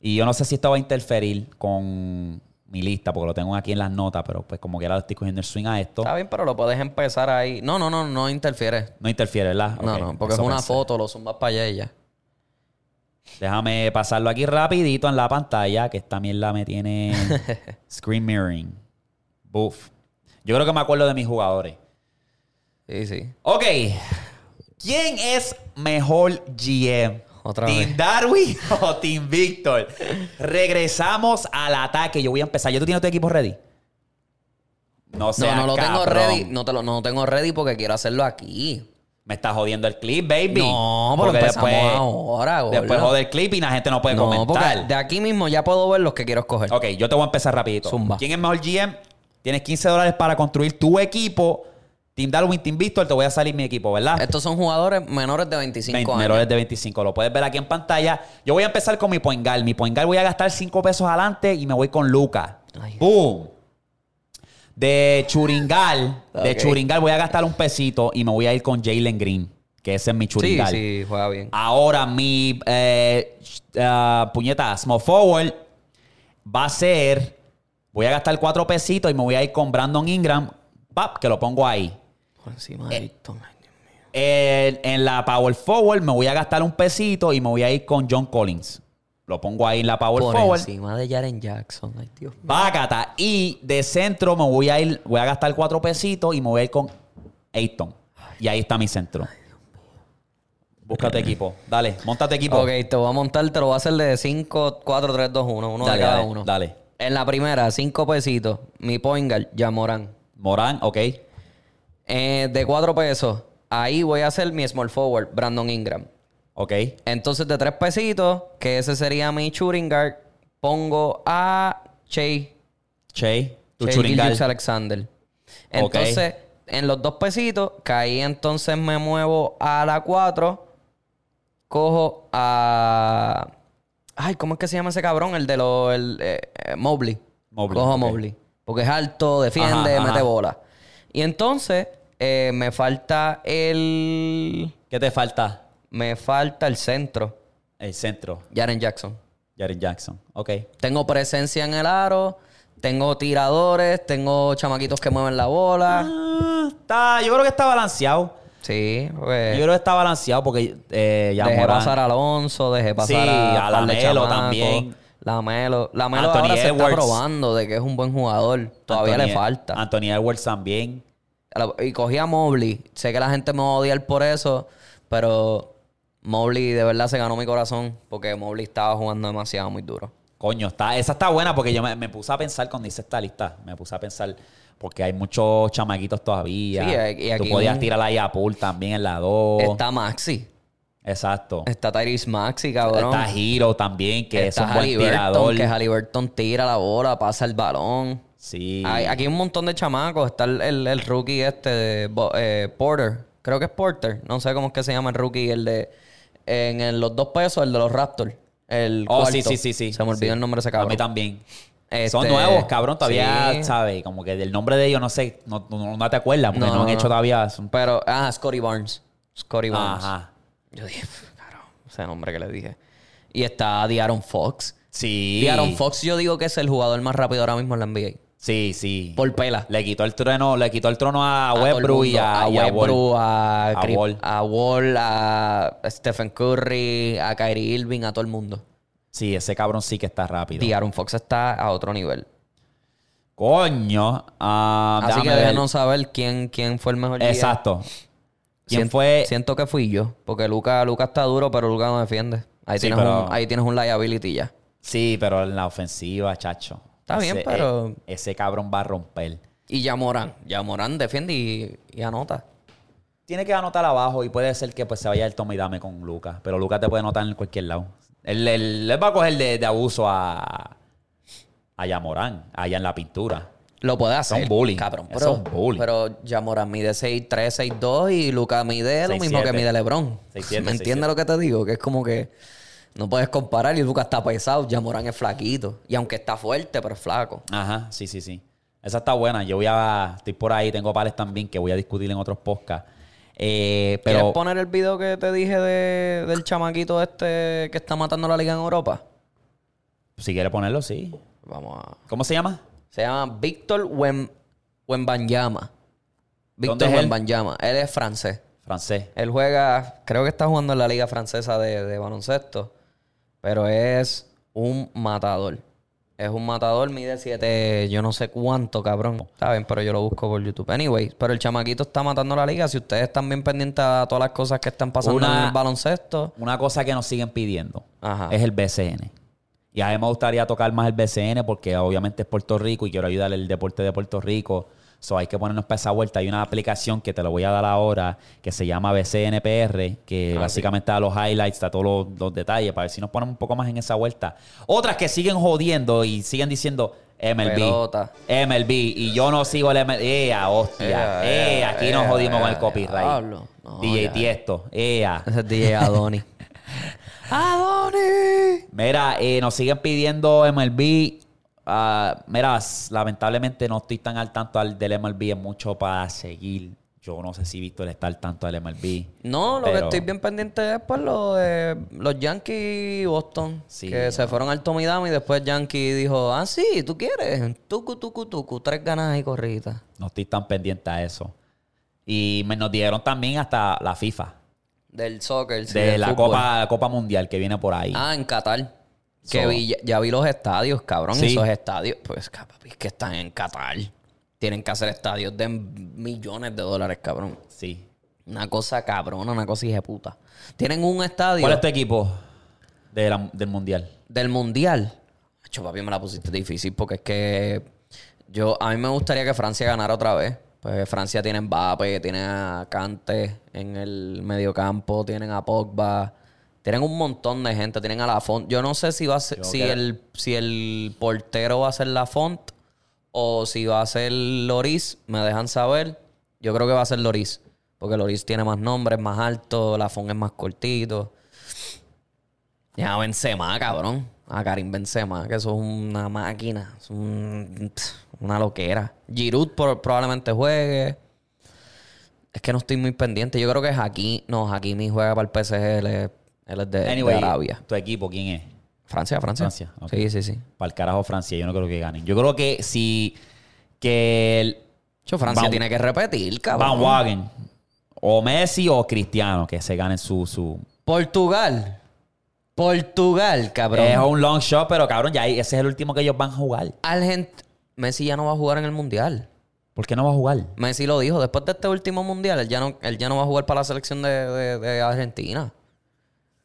Y yo no sé si esto va a interferir con mi lista, porque lo tengo aquí en las notas, pero pues como que ahora estoy cogiendo el swing a esto. Está bien, pero lo puedes empezar ahí. No, no, no, no interfiere. No interfiere, ¿verdad? No, no, porque es una pensé. foto, lo zumbas para allá y ya. Déjame pasarlo aquí rapidito en la pantalla, que esta mierda me tiene screen mirroring. Buff. Yo creo que me acuerdo de mis jugadores. Sí, sí. Ok. ¿Quién es mejor GM? Otra ¿Team vez. Darwin o Team Victor? Regresamos al ataque. Yo voy a empezar. ¿Ya tú tienes tu equipo ready? No sé. No, no lo tengo ready. No, te lo, no lo tengo ready porque quiero hacerlo aquí. Me está jodiendo el clip, baby. No, pero Porque empezamos ahora, gordo. Después jode el clip y la gente no puede No, comentar. porque de aquí mismo ya puedo ver los que quiero escoger. Ok, yo te voy a empezar rapidito. Zumba. ¿Quién es mejor GM? Tienes 15 dólares para construir tu equipo. Team Darwin, Team Victor, te voy a salir mi equipo, ¿verdad? Estos son jugadores menores de 25 20 años. menores de 25. Lo puedes ver aquí en pantalla. Yo voy a empezar con mi point guard. Mi point guard voy a gastar 5 pesos adelante y me voy con Luca. Ay. ¡Boom! De Churingal, de. Churingal voy a gastar un pesito y me voy a ir con Jalen Green, que ese es mi Sí, Churingal. sí, juega bien. Ahora mi eh, ah, puñeta, small forward va a ser. Voy a gastar cuatro pesitos y me voy a ir con Brandon Ingram. Pap, que lo pongo ahí. Por encima de Ayton. Ay, Dios mío. El- en la Power Forward me voy a gastar un pesito y me voy a ir con John Collins. Lo pongo ahí en la Power Por Forward. encima de Jaren Jackson. Ay, Dios mío. Bácata. Y de centro me voy a ir, voy a gastar cuatro pesitos y me voy a ir con Ayton. Y ahí está mi centro. Búscate equipo. Dale, montate equipo. Ok, te voy a montar, te lo voy a hacer de 5, 4, 3, 2, 1. Uno Dale, de cada dale, uno. dale. En la primera, 5 pesitos. Mi point guard, Yamoran. Morán, ok. Eh, de 4 pesos, ahí voy a hacer mi small forward, Brandon Ingram. Ok. Entonces, de 3 pesitos, que ese sería mi shooting guard, pongo a Che. Che, tu. Gilgeous Alexander. Entonces, en los dos pesitos, que ahí entonces me muevo a la 4, cojo a... Ay, ¿cómo es que se llama ese cabrón? El de los... El, eh, eh, Mobley. Mobley, Cojo a ok. Mobley. Porque es alto, defiende, Ajá, mete ajá. bola. Y entonces, eh, me falta el... ¿Qué te falta? Me falta el centro. El centro. Jaren Jackson. Jared Jackson. Ok. Tengo presencia en el aro. Tengo tiradores. Tengo chamaquitos que mueven la bola. Ah, está, yo creo que está balanceado. Sí, Yo porque creo que está balanceado porque eh, ya dejé Morán- pasar a Alonso, dejé pasar Sí, a, a Lamelo chamacos. también. Lamelo. Lamelo Anthony ahora se está probando de que es un buen jugador. Todavía Anthony- le falta. Anthony Edwards también. Y cogí a Mobley. Sé que la gente me va a odiar por eso, pero Mobley de verdad se ganó mi corazón porque Mobley estaba jugando demasiado muy duro. Coño, está, esa está buena porque yo me, me puse a pensar cuando hice esta lista. Me puse a pensar porque hay muchos chamaquitos todavía. Sí, y aquí Tú podías un- tirar a Pool también en la 2. Está Maxi. Exacto. Está Tyrese Maxi, cabrón. Está Hero también, que Está es un buen tirador. que Halliburton tira la bola, pasa el balón. Sí. Hay- aquí hay un montón de chamacos. Está el, el- el rookie este eh, Porter. Creo que es Porter. No sé cómo es que se llama el rookie. El de... En, el- los dos pesos, el de los Raptors. El Oh, cuarto. sí, sí, sí, sí. Se me olvidó Sí. el nombre de ese A cabrón. mí también. Este, Son nuevos, cabrón. Todavía, sí. ¿sabes? Como que del nombre de ellos no sé. No, no- no te acuerdas porque no, No, han hecho todavía. son- Pero... Ah, Scotty Barnes. Scotty Barnes. Ajá. Yo dije, cabrón, ese nombre que le dije. Y está De'Aaron Fox. Sí. De'Aaron Fox yo digo que es el jugador más rápido ahora mismo en la NBA. Sí, sí. Por pela. Le quitó el trono, le quitó el trono a, A Westbrook y a, a. Westbrook, a, A Wall. a Wall, a Stephen Curry, a Kyrie Irving, a todo el mundo. Sí, ese cabrón sí que está rápido. Y Aaron Fox está a otro nivel. Coño. ah, Así que déjenos saber quién, quién fue el mejor. Exacto. ¿Quién Sien- fue? Siento que fui yo. Porque Luca, Luca está duro, pero Luca no defiende. Ahí, Sí, tienes, pero- un, ahí tienes un liability ya. Sí, pero en la ofensiva, chacho. Está bien, pero- eh, ese cabrón va a romper. Y ya Morán. Ya Morán defiende y, y anota. Tiene que anotar abajo y puede ser que pues, se vaya el toma y dame con Lucas. Pero Lucas te puede anotar en cualquier lado. Él, él- él va a coger de, de abuso a, a Yamorán, allá en la pintura. Lo puede hacer. Son bullying. Cabrón. Pero, es bullying. pero Yamoran mide 6'3, 6'2 y Luca mide lo mismo 6'7". que mide LeBron. 6'7", ¿Me entiendes lo que te digo? Que es como que no puedes comparar y Luca está pesado, Yamoran es flaquito. Y aunque está fuerte, pero es flaco. Ajá, sí, sí, sí. Esa está buena. Yo voy a. Estoy por ahí, tengo pares también que voy a discutir en otros podcasts. Eh, ¿Quieres pero. poner el video que te dije de, del chamaquito este que está matando la liga en Europa? Si quiere ponerlo, sí. Vamos a... ¿Cómo se llama? Se llama Víctor Wem... Wembanyama. Víctor ¿Dónde es él? Wembanyama. Él es francés. Francés. Él juega, creo que está jugando en la liga francesa de, de baloncesto, pero es un matador. Es un matador, mide 7, yo no sé cuánto, cabrón. Saben, pero yo lo busco por YouTube. Anyway, pero el chamaquito está matando la liga. Si ustedes están bien pendientes a todas las cosas que están pasando Una- en el baloncesto, Una cosa que nos siguen pidiendo Ajá. es el BCN. Y a mí me gustaría tocar más el BCN porque obviamente es Puerto Rico y quiero ayudar el deporte de Puerto Rico. So hay que ponernos para esa vuelta. Hay una aplicación que te lo voy a dar ahora que se llama BCNPR, que Ah, básicamente da los highlights, da todos los, los detalles para ver si nos ponemos un poco más en esa vuelta. Otras que siguen jodiendo y siguen diciendo MLB. Pelota. MLB. Y yo no sigo el MLB. ¡Ea, hostia! Ea, ¡Ea! Aquí ea, nos jodimos con el copyright. No, DJ ya. Tiesto. ¡Ea! ese es DJ Adoni. ¡Adoni! Mira, eh, nos siguen pidiendo MLB. Ah, mira, lamentablemente no estoy tan al tanto al del MLB. Es mucho para seguir. Yo no sé si Víctor está al tanto del MLB. No, lo que estoy bien pendiente es por lo de los Yankees y Boston. Sí, que se fueron al Tomidama y después Yankee dijo, ah, sí, tú quieres. Tucu, tucu, tucu. Tres ganas y corridas. No estoy tan pendiente a eso. Y me, nos dieron también hasta la FIFA. Del soccer. sí, de la fútbol. Copa, la Copa Mundial que viene por ahí. Ah, en Qatar. Que So- vi, ya, vi los estadios, cabrón. Sí. Esos estadios, pues, papi, es que están en Qatar. Tienen que hacer estadios de millones de dólares, cabrón. Sí. Una cosa cabrona, una cosa hija puta. Tienen un estadio ¿Cuál es tu equipo de la- del Mundial? del mundial. Hacho, papi, me la pusiste difícil porque es que yo, a mí me gustaría que Francia ganara otra vez. Pues Francia tiene Mbappé, tiene a Kante en el mediocampo, tienen a Pogba, tienen un montón de gente, tienen a La Font. Yo no sé si va a ser, si el, si el portero va a ser La Font o si va a ser Loris, me dejan saber. Yo creo que va a ser Loris, porque Loris tiene más nombres, más alto, La Font es más cortito. Ya Benzema, cabrón. A Karim Benzema, que eso es una máquina. Es un- una loquera. Giroud por- probablemente juegue. Es que no estoy muy pendiente. Yo creo que Hakimi... No, Hakimi juega para el PSG. Él es, de, Anyway, Arabia. ¿tu equipo quién es? Francia, Francia. Francia, ok. Sí, sí, sí. Para el carajo Francia, yo no creo que ganen. Yo creo que si que el Yo, Francia Van- tiene que repetir, Van cabrón. Wagen o Messi o Cristiano que se ganen su su Portugal. Portugal, cabrón. es un long shot, pero cabrón, ya ese es el último que ellos van a jugar. Argent- Messi ya no va a jugar en el Mundial. ¿Por qué no va a jugar? Messi lo dijo. Después de este último Mundial, él ya no, él ya no va a jugar para la selección de, de- de Argentina.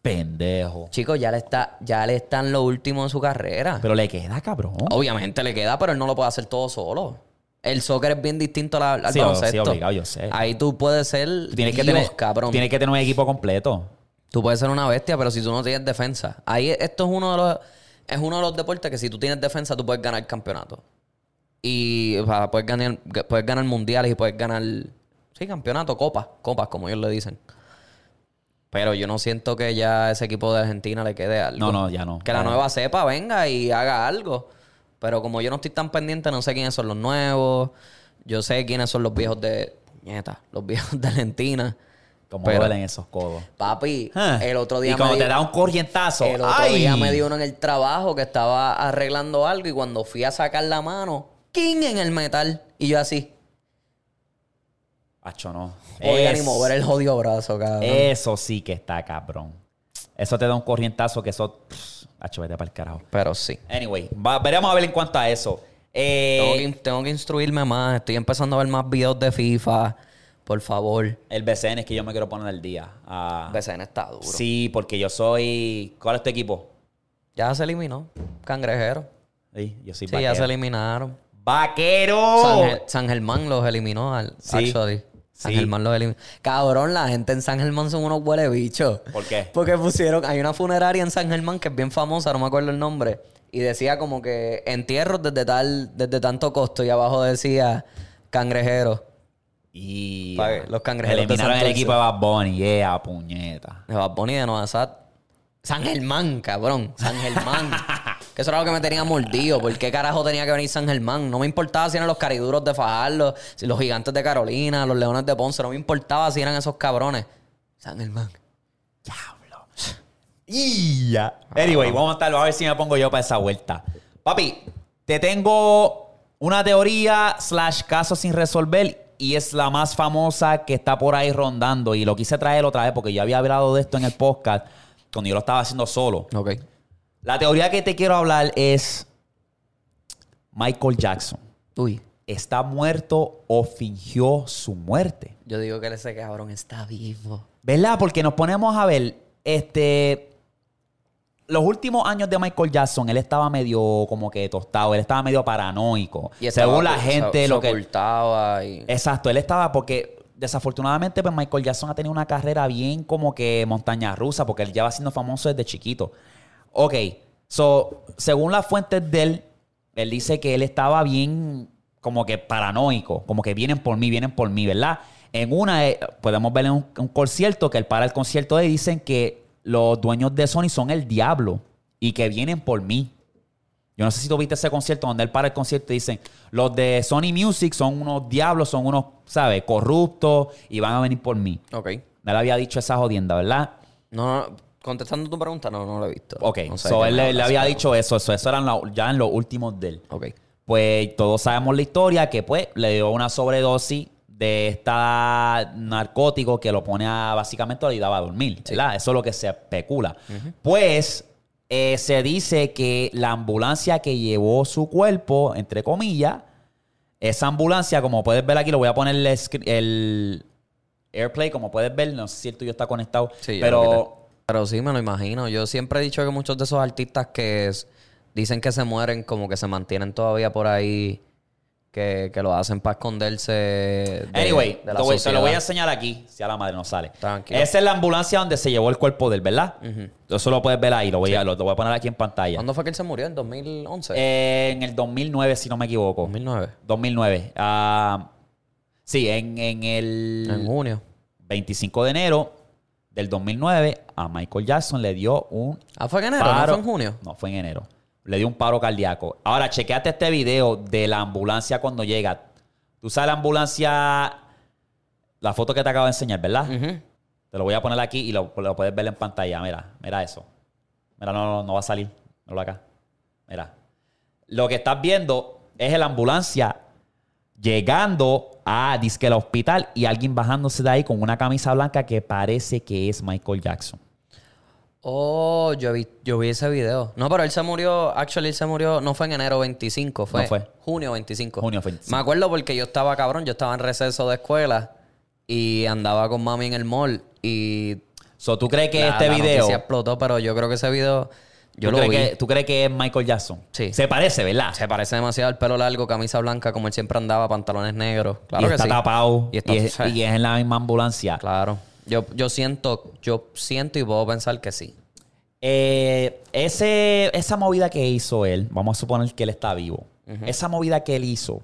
Pendejo. Chicos, ya le está, ya le están lo último en su carrera. Pero le queda, cabrón. Obviamente le queda, pero él no lo puede hacer todo solo. El soccer es bien distinto a la- al Sí, baloncesto. sí, obligado, yo sé. Ahí tú puedes ser Tú tienes que tener cabrón. Tienes que tener un equipo completo. Tú puedes ser una bestia, pero si tú no tienes defensa. Ahí esto es uno de los es uno de los deportes que si tú tienes defensa tú puedes ganar campeonato. Y o sea, puedes ganar puedes ganar mundiales y puedes ganar sí, campeonato, copas, copas como ellos le dicen. Pero yo no siento que ya ese equipo de Argentina le quede algo. No, no, ya no. Que la nueva cepa venga y haga algo. Pero como yo no estoy tan pendiente, no sé quiénes son los nuevos. Yo sé quiénes son los viejos de. Puñeta, los viejos de Argentina. Como Pero- duelen esos codos. Papi, el otro día Y cuando me te da un corrientazo. el otro ¡ay! día me dio uno en el trabajo que estaba arreglando algo y cuando fui a sacar la mano, ¡king! en el metal. Y yo así, No. podía ni mover el jodido brazo, cabrón. Eso sí que está cabrón. Eso te da un corrientazo que eso. pff, vete para el carajo. Pero sí. Anyway, va- veremos a ver en cuanto a eso. Eh, Tengo que, in- tengo que instruirme más. Estoy empezando a ver más videos de FIFA. Por favor. El BCN es que yo me quiero poner al día. Ah, BCN está duro. sí, porque yo soy. ¿Cuál es tu equipo? Ya se eliminó. Cangrejero. Sí, yo soy Sí, ya se eliminaron. ¡Vaquero! San Germán los eliminó. Al, Sí. actually. San Sí. Germán los eliminó. Cabrón, la gente en San Germán son unos huele bichos. ¿Por qué? Porque pusieron, hay una funeraria en San Germán que es bien famosa, no me acuerdo el nombre. Y decía como que entierros desde tal, desde tanto costo. Y abajo decía cangrejero. Y los cangrejeros eliminaron el equipo de Bad Bunny. Yeah, puñeta. De Bad Bunny de Nueva. San Germán, cabrón. San Germán. que eso era lo que me tenía mordido. ¿Por qué carajo tenía que venir San Germán? No me importaba si eran los cariduros de Fajardo, si los gigantes de Carolina, los leones de Ponce. No me importaba si eran esos cabrones. San Germán. Diablo. Y ya. Anyway, vamos a estar, a ver si me pongo yo para esa vuelta. Papi, te tengo una teoría slash caso sin resolver y es la más famosa que está por ahí rondando y lo quise traer otra vez porque yo había hablado de esto en el podcast cuando yo lo estaba haciendo solo. Ok. La teoría que te quiero hablar es Michael Jackson. Uy. ¿Está muerto o fingió su muerte? Yo digo que ese cabrón está vivo. ¿Verdad? Porque nos ponemos a ver, este... Los últimos años de Michael Jackson, él estaba medio como que tostado, él estaba medio paranoico. Según la gente, se, lo se que... ocultaba y... Exacto, él estaba porque desafortunadamente pues Michael Jackson ha tenido una carrera bien como que montaña rusa porque él ya va siendo famoso desde chiquito. Ok, so, según las fuentes de él, él dice que él estaba bien como que paranoico, como que vienen por mí, vienen por mí, ¿verdad? En una, eh, podemos ver en un, un concierto que él para el concierto de dicen que los dueños de Sony son el diablo y que vienen por mí. Yo no sé si tú viste ese concierto donde él para el concierto y dicen, los de Sony Music son unos diablos, son unos, ¿sabes? Corruptos y van a venir por mí. Ok. No le había dicho esa jodienda, ¿verdad? No, no, contestando tu pregunta, no, no lo he visto. Ok, No sé so él le, había dicho eso, eso, eso eran la- ya en los últimos de él. Ok. Pues todos sabemos la historia que pues le dio una sobredosis de esta narcótico que lo pone a básicamente lo ayudaba a dormir, ¿verdad? Eso es lo que se especula. Pues eh, se dice que la ambulancia que llevó su cuerpo, entre comillas, esa ambulancia, como puedes ver aquí, lo voy a poner el, el AirPlay, como puedes ver, no sé si el tuyo está conectado, Sí, pero. Pero sí, me lo imagino. Yo siempre he dicho que muchos de esos artistas que es- dicen que se mueren, como que se mantienen todavía por ahí, que, que lo hacen para esconderse. De, Anyway, de la te, voy- te lo voy a enseñar aquí, si a la madre no sale. Tranquilo. Esa es la ambulancia donde se llevó el cuerpo de él, ¿verdad? Eso lo puedes ver ahí, lo voy, a, lo, lo voy a poner aquí en pantalla. ¿Cuándo fue que él se murió? ¿En 2011? Eh, en el 2009, si no me equivoco. 2009. 2009. Ah, sí, en, en el En junio. 25 de enero del 2009, a Michael Jackson le dio un Ah, fue en enero, paro. no fue en junio. No, fue en enero. Le dio un paro cardíaco. Ahora, chequeate este video de la ambulancia cuando llega. Tú sabes la ambulancia, la foto que te acabo de enseñar, ¿verdad? Te lo voy a poner aquí y lo, lo puedes ver en pantalla. Mira, mira eso. Mira, no, no, no va a salir. Míralo acá. Mira. Lo que estás viendo es la ambulancia llegando a disque el hospital y alguien bajándose de ahí con una camisa blanca que parece que es Michael Jackson. Oh, yo vi, yo vi ese video. No, pero él se murió, actually él se murió, no fue en enero 25, fue, No fue. junio 25. Junio 25. Me acuerdo porque yo estaba cabrón, yo estaba en receso de escuela y andaba con mami en el mall y So, ¿Tú crees que la- este la video... noticia explotó, pero yo creo que ese video yo ¿tú, lo crees vi. que, ¿Tú crees que es Michael Jackson? Sí. Se parece, ¿verdad? Se parece demasiado al pelo largo, camisa blanca, como él siempre andaba, pantalones negros. Claro y que está sí. tapado. Y está- es, y es en la misma ambulancia. Claro. Yo, yo siento, yo siento y puedo pensar que sí. Eh, ese, esa movida que hizo él, vamos a suponer que él está vivo. Esa movida que él hizo,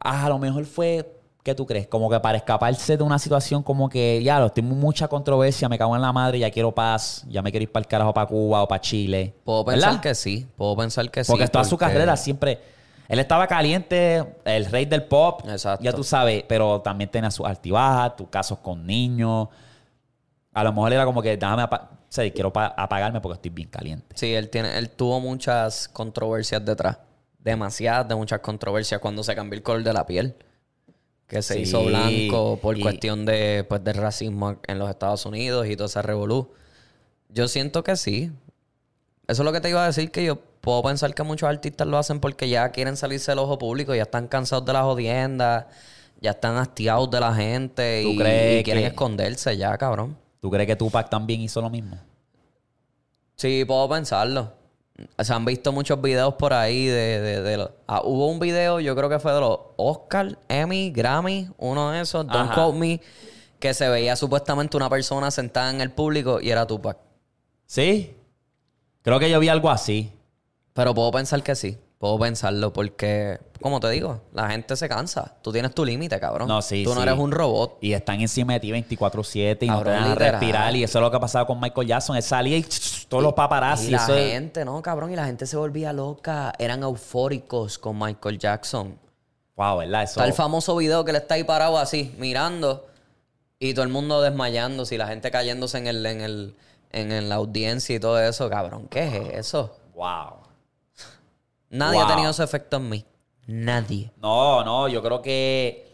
a lo mejor fue, ¿qué tú crees? Como que para escaparse de una situación como que, ya, lo tengo mucha controversia, me cago en la madre, ya quiero paz, ya me quiero ir para el carajo, para Cuba o para Chile. Puedo pensar ¿Verdad? que sí. Puedo pensar que sí. Porque toda su carrera siempre. Él estaba caliente, el rey del pop. Exacto. Ya tú sabes, pero también tenía sus altibajas, tus casos con niños. A lo mejor era como que, déjame o sea, quiero pa- apagarme porque estoy bien caliente. Sí, él tiene, él tuvo muchas controversias detrás. Demasiadas de muchas controversias cuando se cambió el color de la piel. Que se Sí, hizo blanco por y- cuestión de, pues, del racismo en los Estados Unidos y toda esa revolú. Yo siento que sí. Eso es lo que te iba a decir, que yo puedo pensar que muchos artistas lo hacen porque ya quieren salirse del ojo público, ya están cansados de las jodiendas, ya están hastiados de la gente ¿Tú y, crees y quieren que- esconderse ya, cabrón. ¿Tú crees que Tupac también hizo lo mismo? Sí, puedo pensarlo. Se han visto muchos videos por ahí de... de, de los- ah, hubo un video, yo creo que fue de los Oscar, Emmy, Grammy, uno de esos, Don't Ajá. Quote Me, que se veía supuestamente una persona sentada en el público y era Tupac. ¿Sí? Creo que yo vi algo así. Pero puedo pensar que sí. Puedo pensarlo porque, como te digo, la gente se cansa. Tú tienes tu límite, cabrón. No, sí, Tú no sí. eres un robot. Y están encima de ti 24-7 y no te Cabrón, dejan literal. respirar. Y eso es lo que ha pasado con Michael Jackson. Él salía y todos los paparazzi. Y la eso es- gente, no, cabrón. Y la gente se volvía loca. Eran eufóricos con Michael Jackson. Wow, ¿verdad? Eso. Está el famoso video que le está ahí parado así, mirando. Y todo el mundo desmayándose y la gente cayéndose en el, en el, en, en la audiencia y todo eso. Cabrón, ¿qué es eso? Wow. Nadie Wow. ha tenido ese efecto en mí. Nadie. No, no, yo creo que.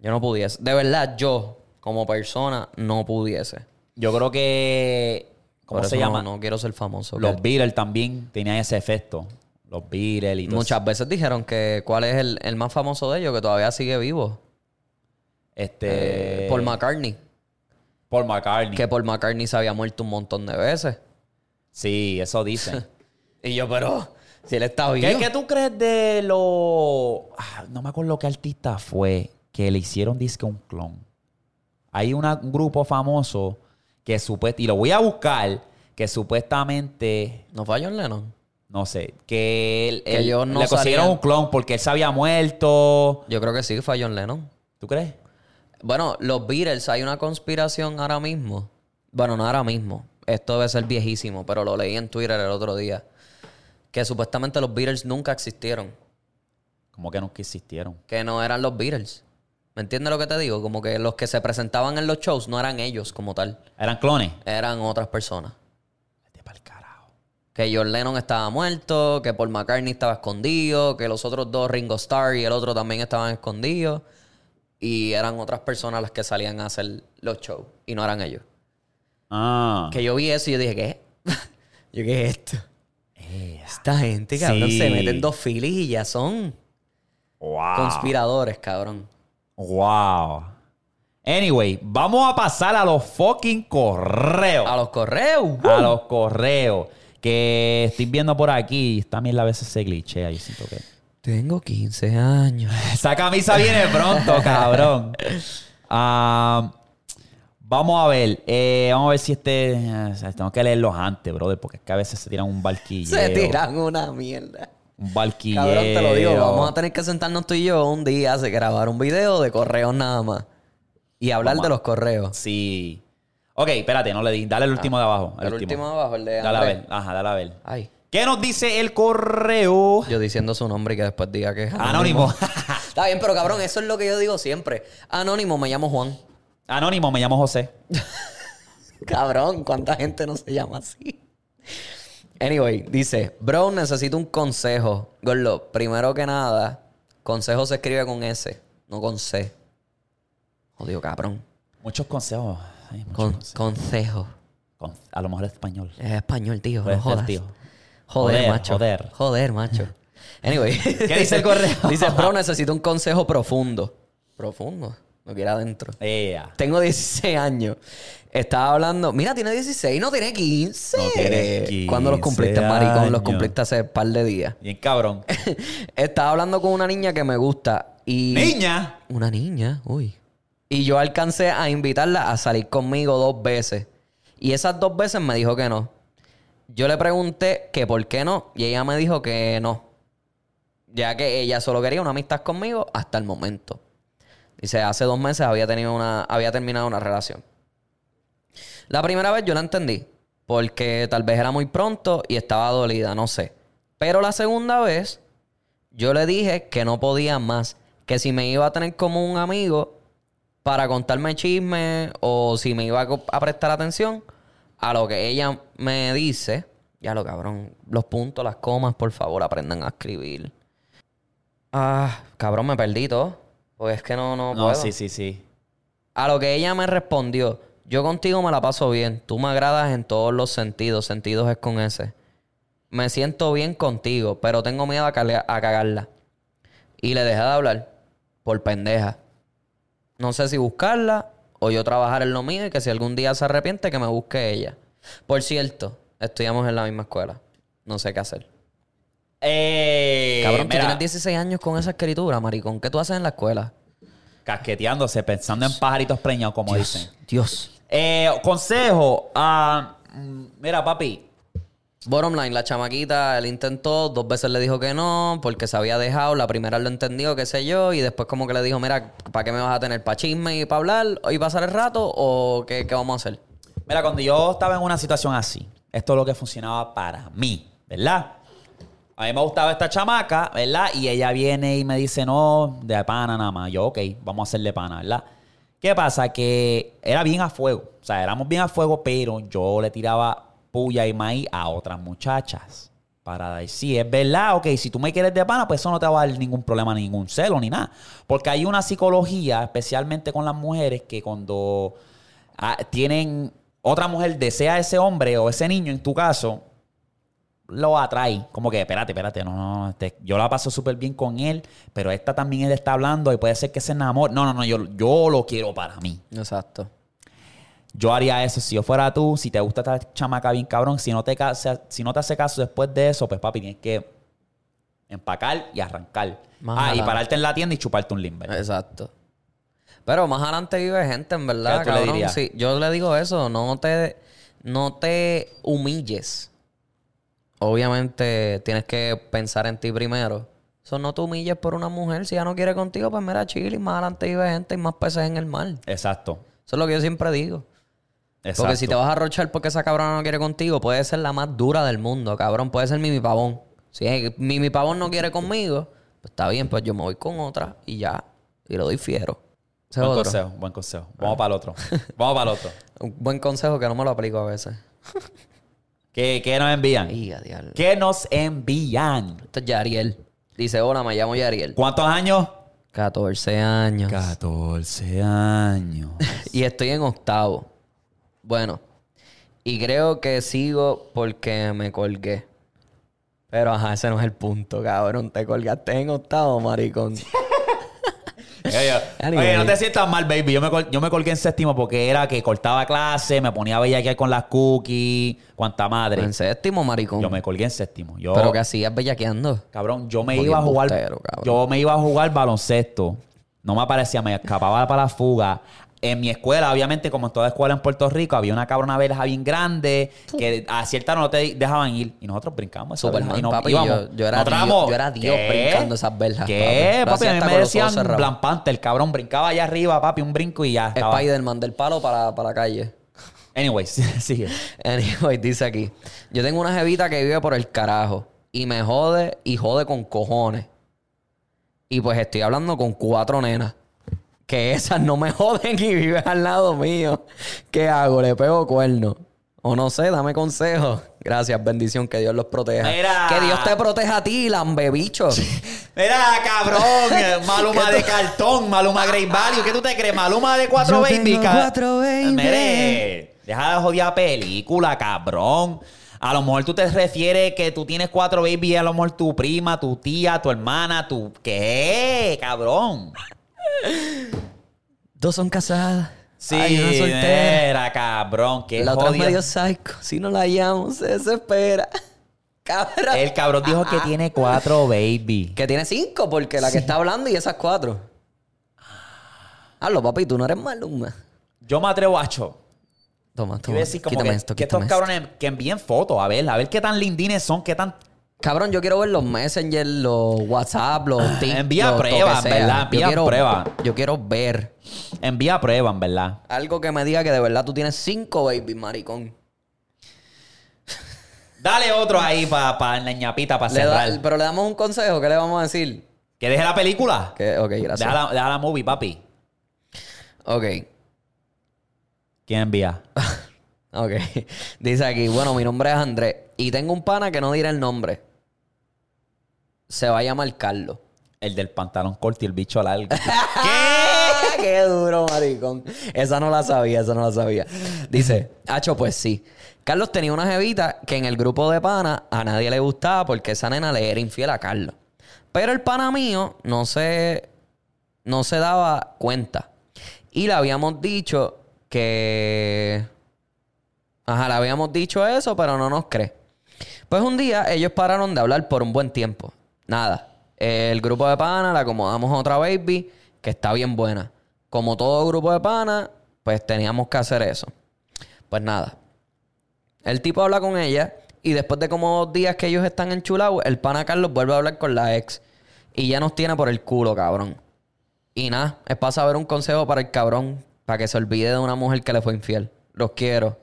Yo no pudiese. De verdad, yo, como persona, no pudiese. Yo creo que. ¿Cómo se llama? No, no quiero ser famoso. Los Beatles también tenían ese efecto. Los Beatles y todo Muchas veces dijeron que cuál es el, el más famoso de ellos, que todavía sigue vivo. Este. Paul McCartney. Paul McCartney. Que Paul McCartney se había muerto un montón de veces. Sí, eso dicen. Y yo, pero, si él está vivo. ¿Qué, qué tú crees de lo. Ah, no me acuerdo qué artista fue que le hicieron disque un clon. Hay una- un grupo famoso que supuestamente. Y lo voy a buscar. Que supuestamente. ¿No fue John Lennon? No sé. Que, él- Que él- ellos no le consiguieron un clon porque él se había muerto. Yo creo que sí, fue John Lennon. ¿Tú crees? Bueno, los Beatles, hay una conspiración ahora mismo. Bueno, no ahora mismo. Esto debe ser viejísimo, pero lo leí en Twitter el otro día. Que supuestamente los Beatles nunca existieron. Como que nunca existieron. Que no eran los Beatles. ¿Me entiendes lo que te digo? Como que los que se presentaban en los shows no eran ellos como tal. Eran clones. Eran otras personas. Vete pa'l carajo. Que John Lennon estaba muerto, que Paul McCartney estaba escondido, que los otros dos, Ringo Starr y el otro también estaban escondidos. Y eran otras personas las que salían a hacer los shows. Y no eran ellos. Ah. Que yo vi eso y yo dije, ¿qué? yo, ¿qué es esto? Esta gente, cabrón, Sí. se meten dos filis y ya son Wow. conspiradores, cabrón. Wow. Anyway, vamos a pasar a los fucking correos. A los correos. A los correos. Que estoy viendo por aquí. También a veces se glitchea. Yo siento que. Tengo 15 años. Esa camisa viene pronto, cabrón. Ah, vamos a ver. eh, vamos a ver si este. eh, tengo que leerlos antes, brother, porque es que a veces se tiran un barquilleo. Se tiran una mierda. Un barquilleo. Cabrón, te lo digo. Vamos a tener que sentarnos tú y yo un día a grabar un video de correos nada más. Y hablar Vamos de los correos. Sí. Ok, espérate, no le di. Dale el último de abajo. El último de abajo, el de Dale a ver. Ajá, dale a ver. Ay. ¿Qué nos dice el correo? Yo diciendo su nombre y que después diga que es Anónimo. Está bien, pero cabrón, eso es lo que yo digo siempre. Anónimo, me llamo Juan. Anónimo, me llamo José. Cabrón, ¿cuánta gente no se llama así? Anyway, dice, bro, necesito un consejo. Gordo, primero que nada, consejo se escribe con S, no con C. Jodido, cabrón. Muchos consejos. Ay, muchos Con, consejos. consejo. Con- a lo mejor es español. Es español, tío. Puede no jodas. tío. Joder, Joder, macho. joder. Joder, macho. Anyway. ¿Qué dice el correo? dice, bro, necesito un consejo profundo. Profundo. No quiere adentro. Tengo 16 años. Estaba hablando. Mira, tiene 16, no tiene 15. No tiene 15 ¿Cuándo los cumpliste, maricón? Los años. cumpliste hace un par de días. Bien cabrón. Estaba hablando con una niña que me gusta y. Niña. Una niña, uy. Y yo alcancé a invitarla a salir conmigo dos veces. Y esas dos veces me dijo que no. Yo le pregunté que por qué no. Y ella me dijo que no. Ya que ella solo quería una amistad conmigo hasta el momento. Dice, hace dos meses había tenido una, había terminado una relación. La primera vez yo la entendí. Porque tal vez era muy pronto y estaba dolida, no sé. Pero la segunda vez, yo le dije que no podía más. Que si me iba a tener como un amigo para contarme chisme o si me iba a prestar atención a lo que ella me dice. Ya lo cabrón. Los puntos, las comas, por favor, aprendan a escribir. Ah, cabrón, me perdí todo. Porque es que no, no, No, puedo. sí, sí, sí. A lo que ella me respondió, yo contigo me la paso bien, tú me agradas en todos los sentidos, sentidos es con ese. Me siento bien contigo, pero tengo miedo a, a cagarla. Y le dejé de hablar por pendeja. No sé si buscarla o yo trabajar en lo mío y que si algún día se arrepiente que me busque ella. Por cierto, estudiamos en la misma escuela. No sé qué hacer. Eh, Cabrón, tú mira, tienes 16 años con esa escritura, maricón. ¿Qué tú haces en la escuela? Casqueteándose, pensando en pajaritos preñados, como dicen. Dios. Eh, consejo. ah, mira, papi. Bottom line, la chamaquita, él intentó, dos veces le dijo que no, porque se había dejado, la primera lo entendió, qué sé yo, y después como que le dijo, mira, ¿para qué me vas a tener? ¿Para chisme y para hablar y pasar el rato? ¿O qué, qué vamos a hacer? Mira, cuando yo estaba en una situación así, esto es lo que funcionaba para mí, ¿verdad? A mí me gustaba esta chamaca, ¿verdad? Y ella viene y me dice, no, de pana nada más. Yo, ok, vamos a hacerle pana, ¿verdad? ¿Qué pasa? Que era bien a fuego. O sea, éramos bien a fuego, pero yo le tiraba puya y maíz a otras muchachas. Para decir, es verdad, ok, si tú me quieres de pana, pues eso no te va a dar ningún problema, ningún celo, ni nada. Porque hay una psicología, especialmente con las mujeres, que cuando ah, tienen otra mujer desea a ese hombre o ese niño, en tu caso, lo atrae. Como que, espérate, espérate, no, no, este, yo la paso súper bien con él, pero esta también él está hablando y puede ser que se enamore. No, no, no, yo, yo lo quiero para mí. Exacto. Yo haría eso si yo fuera tú, si te gusta esta chamaca bien cabrón, si no te, si no te hace caso después de eso, pues papi, tienes que empacar y arrancar. Más ah, y pararte en la tienda y chuparte un limber. Exacto. Pero más adelante vive gente, en verdad, ¿Qué tú le cabrón. dirías? Sí, yo le digo eso, no te, no te humilles. Obviamente tienes que pensar en ti primero. Eso no te humilles por una mujer. Si ella no quiere contigo, pues mira, chile, y más adelante vive gente y más peces en el mar. Exacto. Eso es lo que yo siempre digo. Exacto. Porque si te vas a rochar porque esa cabrona no quiere contigo, puede ser la más dura del mundo, cabrón. Puede ser Mimi Pavón. Si es- Mimi Pavón no quiere conmigo, pues está bien, pues yo me voy con otra y ya. Y lo doy fiero. Buen otro. consejo, buen consejo. Vamos para el otro. Vamos para el otro. Un buen consejo que no me lo aplico a veces. ¿Qué, qué nos envían? Diablo. ¿Qué nos envían? Esto es Yariel. Dice, hola, me llamo Yariel. ¿Cuántos años? 14 años. 14 años. Y estoy en octavo. Bueno. Y creo que sigo porque me colgué. Pero ajá, ese no es el punto, cabrón. Te colgaste en octavo, maricón. Oye, Anyway. oye, no te sientas mal, baby. Yo me, col- yo me colgué en séptimo porque era que cortaba clase, me ponía a bellaquear con las cookies, cuanta madre. En séptimo, maricón. Yo me colgué en séptimo. Yo, Pero que hacías bellaqueando. cabrón, yo me Jodido iba a jugar. embustero, cabrón. yo me iba a jugar baloncesto. No me aparecía, me escapaba para la fuga. En mi escuela, obviamente, como en toda escuela en Puerto Rico, había una cabrona verja bien grande que a cierta no te dejaban ir. Y nosotros brincamos esa verja y nos papi, íbamos. yo- yo era Dios- éramos- yo era Dios ¿Qué? brincando esas verjas, ¿Qué? papi. A mí me decían. Black Panther, el cabrón. Brincaba allá arriba, papi, un brinco y ya. estaba. Spider-Man del palo para, para la calle. Anyways, sigue. Anyway, dice aquí. Yo tengo una jevita que vive por el carajo. Y me jode y jode con cojones. Y pues estoy hablando con cuatro nenas. Que esas no me joden y viven al lado mío. ¿Qué hago? ¿Le pego cuerno? O no sé, dame consejo. Gracias, bendición, que Dios los proteja. Mira. Que Dios te proteja a ti, lambebicho. Mira, cabrón. Maluma de cartón, Maluma Great Value. ¿Qué tú te crees? Maluma de cuatro Yo baby. tengo ca- cuatro baby. Mire, deja de joder película, cabrón. A lo mejor tú te refieres que tú tienes cuatro baby y a lo mejor tu prima, tu tía, tu hermana, tu... ¿Qué? Cabrón. Dos son casadas. Sí, Hay una soltera. mira, cabrón. Qué La otra es medio psycho. Si no la llamo, se desespera. Cabrón. El cabrón dijo que tiene cuatro baby. Que tiene cinco, porque la que está hablando y esas cuatro. Hazlo, papi, tú no eres maluma. Yo me atrevo a... Cho, Toma, toma. decir como quítame que, esto, que estos esto. cabrones que envíen fotos, a ver, a ver qué tan lindines son, qué tan... Cabrón, yo quiero ver los Messenger, los WhatsApp, los TikTok. Envía pruebas. ¿verdad? Yo Envía quiero- pruebas. Yo quiero ver Envía pruebas, en verdad. algo que me diga que de verdad tú tienes cinco baby, maricón. Dale otro ahí para pa, la ñapita, para da- cerrar. pero le damos un consejo, ¿qué le vamos a decir? Que deje la película. Que, ok, gracias. Deja la, deja la movie, papi. Ok. ¿Quién envía? Ok. Dice aquí, bueno, mi nombre es Andrés. Y tengo un pana que no diré el nombre. Se va a llamar Carlos. El del pantalón corto y el bicho largo. ¿Qué? Qué duro, maricón. Esa no la sabía, esa no la sabía. Dice, Hacho, pues sí. Carlos tenía una jevita que en el grupo de pana a nadie le gustaba porque esa nena le era infiel a Carlos. Pero el pana mío no se, no se daba cuenta. Y le habíamos dicho que... Ajá, le habíamos dicho eso, pero no nos cree. Pues un día ellos pararon de hablar por un buen tiempo. Nada. El grupo de pana le acomodamos a otra baby que está bien buena. Como todo grupo de pana, pues teníamos que hacer eso. Pues nada. El tipo habla con ella Y después de como dos días que ellos están enchulados, el pana Carlos vuelve a hablar con la ex. Y ya nos tiene por el culo, cabrón. Y nada, es para saber un consejo para el cabrón. Para que se olvide de una mujer que le fue infiel. Los quiero.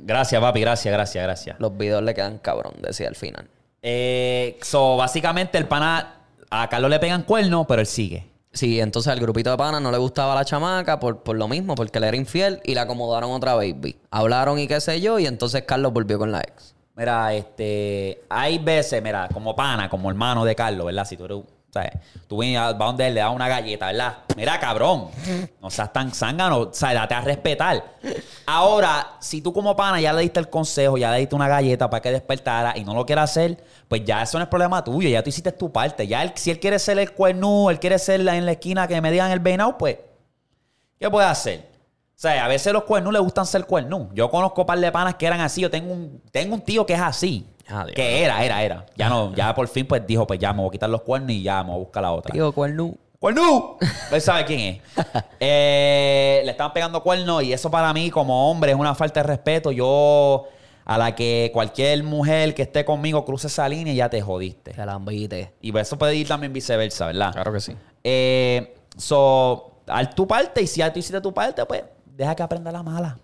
Gracias, papi, gracias, gracias, gracias. Los videos le quedan cabrón, decía al final. Eh, so, básicamente el pana, a Carlos le pegan cuernos, pero él sigue. Sí, entonces al grupito de panas no le gustaba la chamaca por, por lo mismo, porque le era infiel y la acomodaron otra baby. Hablaron y qué sé yo, y entonces Carlos volvió con la ex. Mira, este, hay veces, mira, como pana, como hermano de Carlos, ¿verdad? Si tú eres, ¿sabes? Tú vienes a él, le das una galleta, ¿verdad? Mira, cabrón, no seas tan zángano, o sea, date a respetar. Ahora, si tú como pana ya le diste el consejo, ya le diste una galleta para que despertara y no lo quiere hacer, pues ya eso no es problema tuyo, ya tú hiciste tu parte. Ya si él quiere ser el cuerno, él quiere ser en la esquina que me digan el venado, pues, ¿qué puede hacer? O sea, a veces los cuernos le gustan ser cuernos. Yo conozco un par de panas que eran así. Yo tengo un, tengo un tío que es así. Ah, que era, era, era. Ya no, ya por fin pues dijo, pues ya me voy a quitar los cuernos y ya me voy a buscar la otra. Tío, cuerno. ¡Cuerno! Él sabe quién es. Eh, le estaban pegando cuernos y eso para mí como hombre es una falta de respeto. Yo, a la que cualquier mujer que esté conmigo cruce esa línea, ya te jodiste. Se la ambite. Y eso puede ir también viceversa, ¿verdad? Claro que sí. Eh, so, haz tu parte y si ya tú hiciste tu parte, pues deja que aprenda la mala.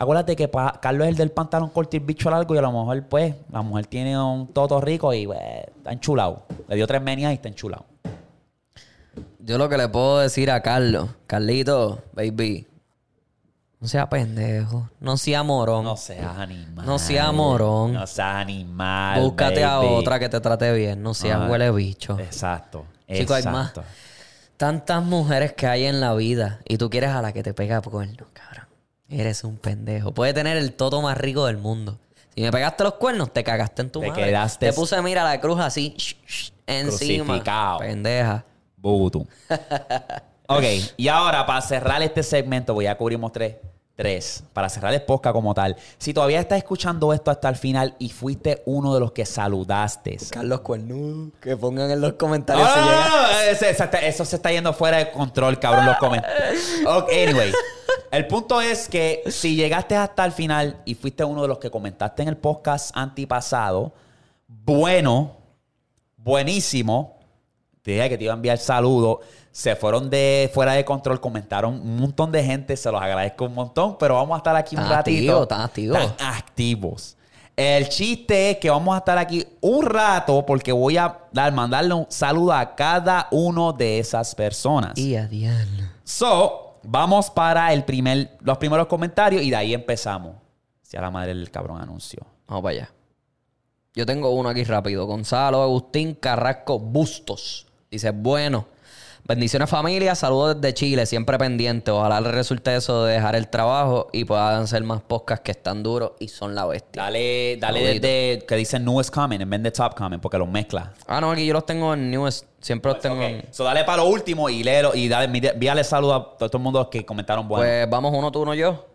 Acuérdate que Carlos es el del pantalón corto y el bicho largo y a lo mejor, pues, la mujer tiene un toto rico y, pues, está enchulado. Le dio tres menias y está enchulado. Yo lo que le puedo decir a Carlos, Carlito, baby, no sea pendejo, no sea morón. No seas animal. No seas morón. No seas animal. Búscate a otra que te trate bien, no seas Ah, huele bicho. Exacto. Chico, hay más. exacto. Tantas mujeres que hay en la vida y tú quieres a la que te pega cuernos, cabrón. Eres un pendejo. Puede tener el toto más rico del mundo. Si me pegaste los cuernos, te cagaste en tu Te madre. quedaste- Te puse, mira, la cruz así, sh, sh, encima. Crucificado. Pendeja. Bubutu. ok, y ahora para cerrar este segmento, voy a cubrimos tres. Tres. Para cerrar el podcast como tal. Si todavía estás escuchando esto hasta el final y fuiste uno de los que saludaste. Carlos Cuernudo, que pongan en los comentarios no, si no, no, eso se está yendo fuera de control, cabrón, los comentarios. Ok, anyway. El punto es que si llegaste hasta el final y fuiste uno de los que comentaste en el podcast antipasado, bueno, buenísimo. Te dije que te iba a enviar saludos. Se fueron de fuera de control, comentaron un montón de gente, se los agradezco un montón, pero vamos a estar aquí un ratito. activos, tan activos. Tan activos. El chiste es que vamos a estar aquí un rato porque voy a dar, mandarle un saludo a cada uno de esas personas. Y a Diana. So, vamos para el primer, los primeros comentarios y de ahí empezamos. Si a la madre del cabrón anunció. Vamos para allá. Yo tengo uno aquí rápido. Gonzalo Agustín Carrasco Bustos. Dice, bueno. Bendiciones familia, saludos desde Chile, siempre pendiente. Ojalá le resulte eso de dejar el trabajo y puedan ser más podcasts que están duros y son la bestia. Dale, dale Saludito. desde que dice newest comment en vez de top comment porque los mezcla. Ah, no, aquí yo los tengo en Newest. Siempre los tengo en... Ok, So, dale para lo último y léelo y dale, envíale saludo a todo el mundo que comentaron bueno. Pues vamos uno tú, uno yo.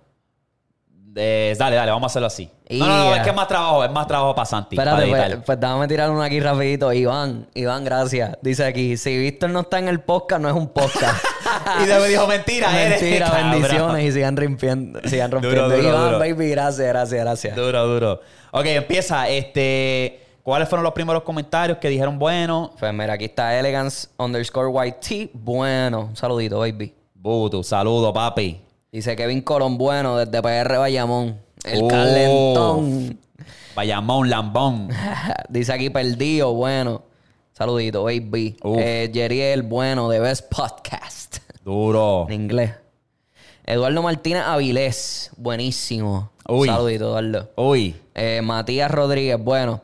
Eh, dale, dale, vamos a hacerlo así. No, no, es que es más trabajo, es más trabajo para Santi. Espérate, para pues, pues déjame tirar uno aquí rapidito. Iván, Iván, gracias. Dice aquí, si Víctor no está en el podcast, no es un podcast. y me dijo, mentira, eres Mentira, bendiciones y sigan rompiendo. Sigan rompiendo. duro, Iván, duro. baby, gracias, gracias, gracias. Duro, duro. Ok, empieza. Este, ¿Cuáles fueron los primeros comentarios que dijeron bueno? Pues mira, aquí está Elegance underscore YT. Bueno, un saludito, baby. Butu, saludo, papi. Dice Kevin Colón, bueno, desde PR Bayamón. El Oh. calentón. Bayamón, Lambón. Dice aquí perdido, bueno. Saludito, baby. Eh, Jeriel, bueno, de Best Podcast. Duro. En inglés. Eduardo Martínez Avilés, buenísimo. Uy. Saludito, Eduardo. Uy. Eh, Matías Rodríguez, bueno.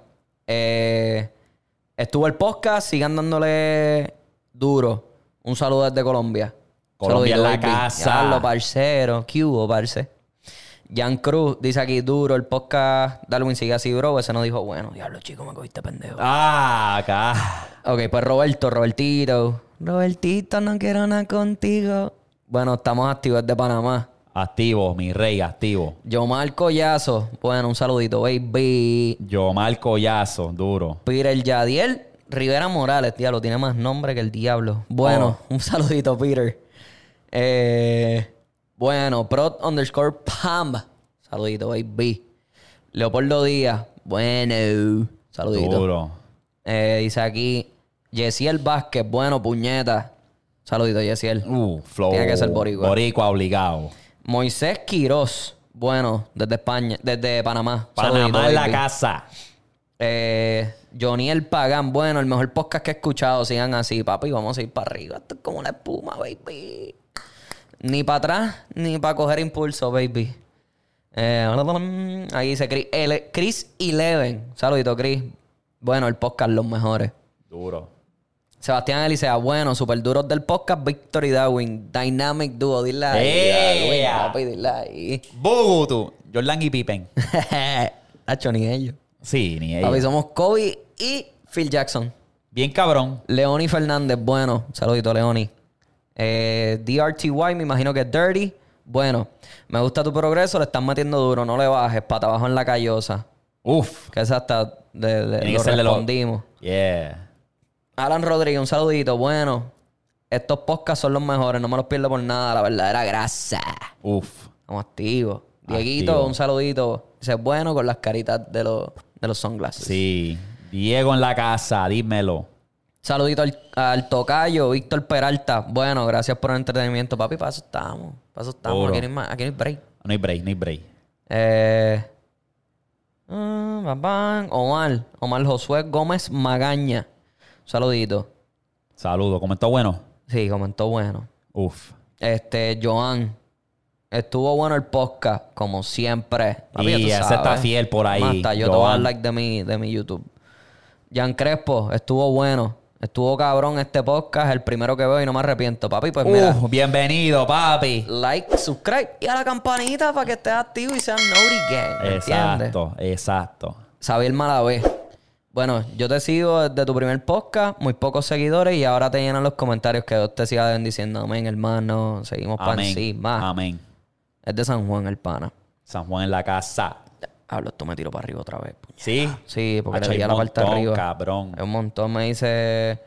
Eh, estuvo el podcast, sigan dándole duro. Un saludo desde Colombia. Colombia en la casa. Diablo, parcero. ¿Qué hubo, parce? Jan Cruz dice aquí duro el podcast. Darwin sigue así, bro. Ese no dijo, bueno, diablo, chico, me cogiste pendejo. Ah, acá. Ok, pues Roberto, Robertito. Robertito, no quiero nada contigo. Bueno, estamos activos de Panamá. Activo, mi rey, activo. Yomar Collazo. Bueno, un saludito, baby. Yo, Collazo, duro. Peter Yadiel Rivera Morales, diablo, tiene más nombre que el diablo. Bueno, Oh. un saludito, Peter. Eh, bueno, prot underscore pam. Saludito, baby. Leopoldo Díaz. Bueno. Saludito. Duro. Eh, dice aquí, Yesiel Vázquez, bueno, puñeta. Saludito, Yesiel. Uh, flow. Tiene que ser boricua. Boricua obligado. Moisés Quirós, bueno, desde España, desde Panamá. Saludito, Panamá en la baby. casa. Eh, Johnny el Pagán, bueno, el mejor podcast que he escuchado. Sigan así, papi, vamos a ir para arriba. Esto es como una espuma, baby. Ni para atrás, ni para coger impulso, baby. Eh, ahí dice Chris, Ele- Chris Eleven. Saludito, Chris. Bueno, el podcast, los mejores. Duro. Sebastián Elisea, bueno, super duros del podcast, Victory Darwin, Dynamic Duo, dile ahí. ¡Ea! Darwin, papi, dile ahí. Jordan y Pippen. Nacho, ni ellos. Sí, ni ellos. Papi, somos Kobe y Phil Jackson. Bien cabrón. Leoni Fernández, bueno. Saludito, Leoni. Eh, DRTY, me imagino que es Dirty. Bueno, me gusta tu progreso, le estás metiendo duro, no le bajes, pata abajo en la callosa. Uf. Que esa hasta de, de- Tiene lo respondimos. Yeah. Alan Rodríguez, un saludito. Bueno, estos podcasts son los mejores, no me los pierdo por nada, la verdadera grasa. Uf. Estamos activos. Dieguito, Activo. un saludito. Dice, bueno, con las caritas de los, de los sunglasses. Sí. Diego en la casa, dímelo. Saludito al, al tocayo, Víctor Peralta. Bueno, gracias por el entretenimiento, papi. Para eso estamos. Para eso estamos. Aquí no hay, más- aquí no hay break. No hay break, no hay break. Eh, ah, bam, bam. Omar. Omar Josué Gómez Magaña. Saludito. Saludos. ¿Comentó bueno? Sí, comentó bueno. Uf. Este, Joan. Estuvo bueno el podcast, como siempre. Papi, Y ese sabes. está fiel por ahí, Mata, yo te voy a dar Joan. like de mi, de mi YouTube. Jan Crespo, estuvo bueno. Estuvo cabrón este podcast, el primero que veo y no me arrepiento. Papi, pues mira, Uf, bienvenido, papi. like, subscribe y a la campanita para que estés activo y seas Naughty Gang. ¿me entiendes? Exacto, exacto. Xavier Malavé. Bueno, yo te sigo desde tu primer podcast, muy pocos seguidores y ahora te llenan los comentarios que Dios te siga bendiciendo. Amén, hermano. Seguimos para encima. Amén. Es de San Juan, el pana. San Juan en la casa. Hablo, esto me tiro para arriba otra vez. ¿Sí? Sí, porque le di a la parte arriba. cabrón. Un montón. Me dice...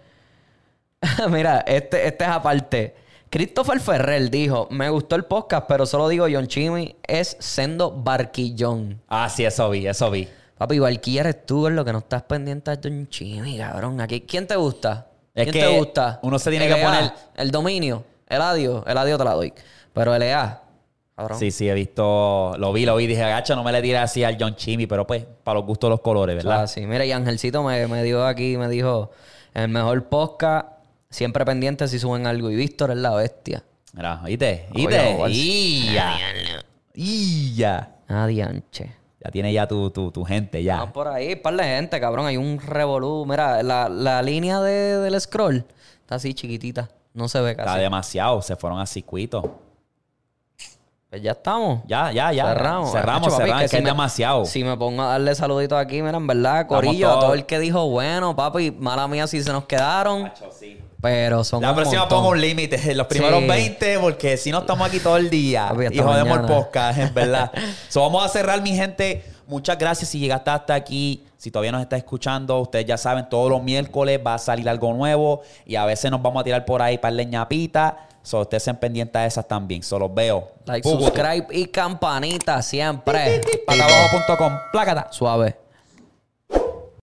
Mira, este, este es aparte. Christopher Ferrer dijo, me gustó el podcast, pero solo digo John Chimmy es sendo barquillón. Ah, sí, eso vi, eso vi. Papi, barquilla eres tú, es lo que no estás pendiente de John Chimmy, cabrón. Aquí, ¿Quién te gusta? Es ¿Quién que te gusta? uno se tiene que poner- El dominio. El adiós. El adiós te la doy. Pero LA. Cabrón. Sí, sí, he visto, lo vi, lo vi. Dije, agacha, no me le tires así al John Chimmy, pero pues, para los gustos de los colores, ¿verdad? Ah, sí. Mira, y Angelcito me, me dio aquí, me dijo, el mejor podcast, siempre pendiente si suben algo. Y Víctor es la bestia. Mira, ¿oíste? Oye, ¿Oíste? Bolsa. Y ya. Ya. Ah, dianche. Ya tiene ya tu, tu, tu gente, ya. Vamos por ahí, par de gente, cabrón. Hay un revolú. Mira, la, la línea de- del scroll está así chiquitita. No se ve Está casi. demasiado, se fueron a circuito. Pues ya estamos. Ya, ya, ya. Cerramos. Cerramos, Hacho, papi, cerramos, que si es me- demasiado. Si me pongo a darle saluditos aquí, mira, en verdad, Corillo, a todo el que dijo, bueno, papi, mala mía si se nos quedaron. Hacho, sí. Pero son La un próxima montón. pongo un límite, los primeros Sí. 20, porque si no estamos aquí todo el día Papi, y jodemos el podcast, en verdad. so, vamos a cerrar, mi gente. Muchas gracias si llegaste hasta aquí. Si todavía nos está escuchando, ustedes ya saben, todos los miércoles va a salir algo nuevo y a veces nos vamos a tirar por ahí para leñapita. So, ustedes sean pendientes de esas también. Solo los veo. Like, subscribe y campanita siempre. Patabajo.com. Plácata. Suave.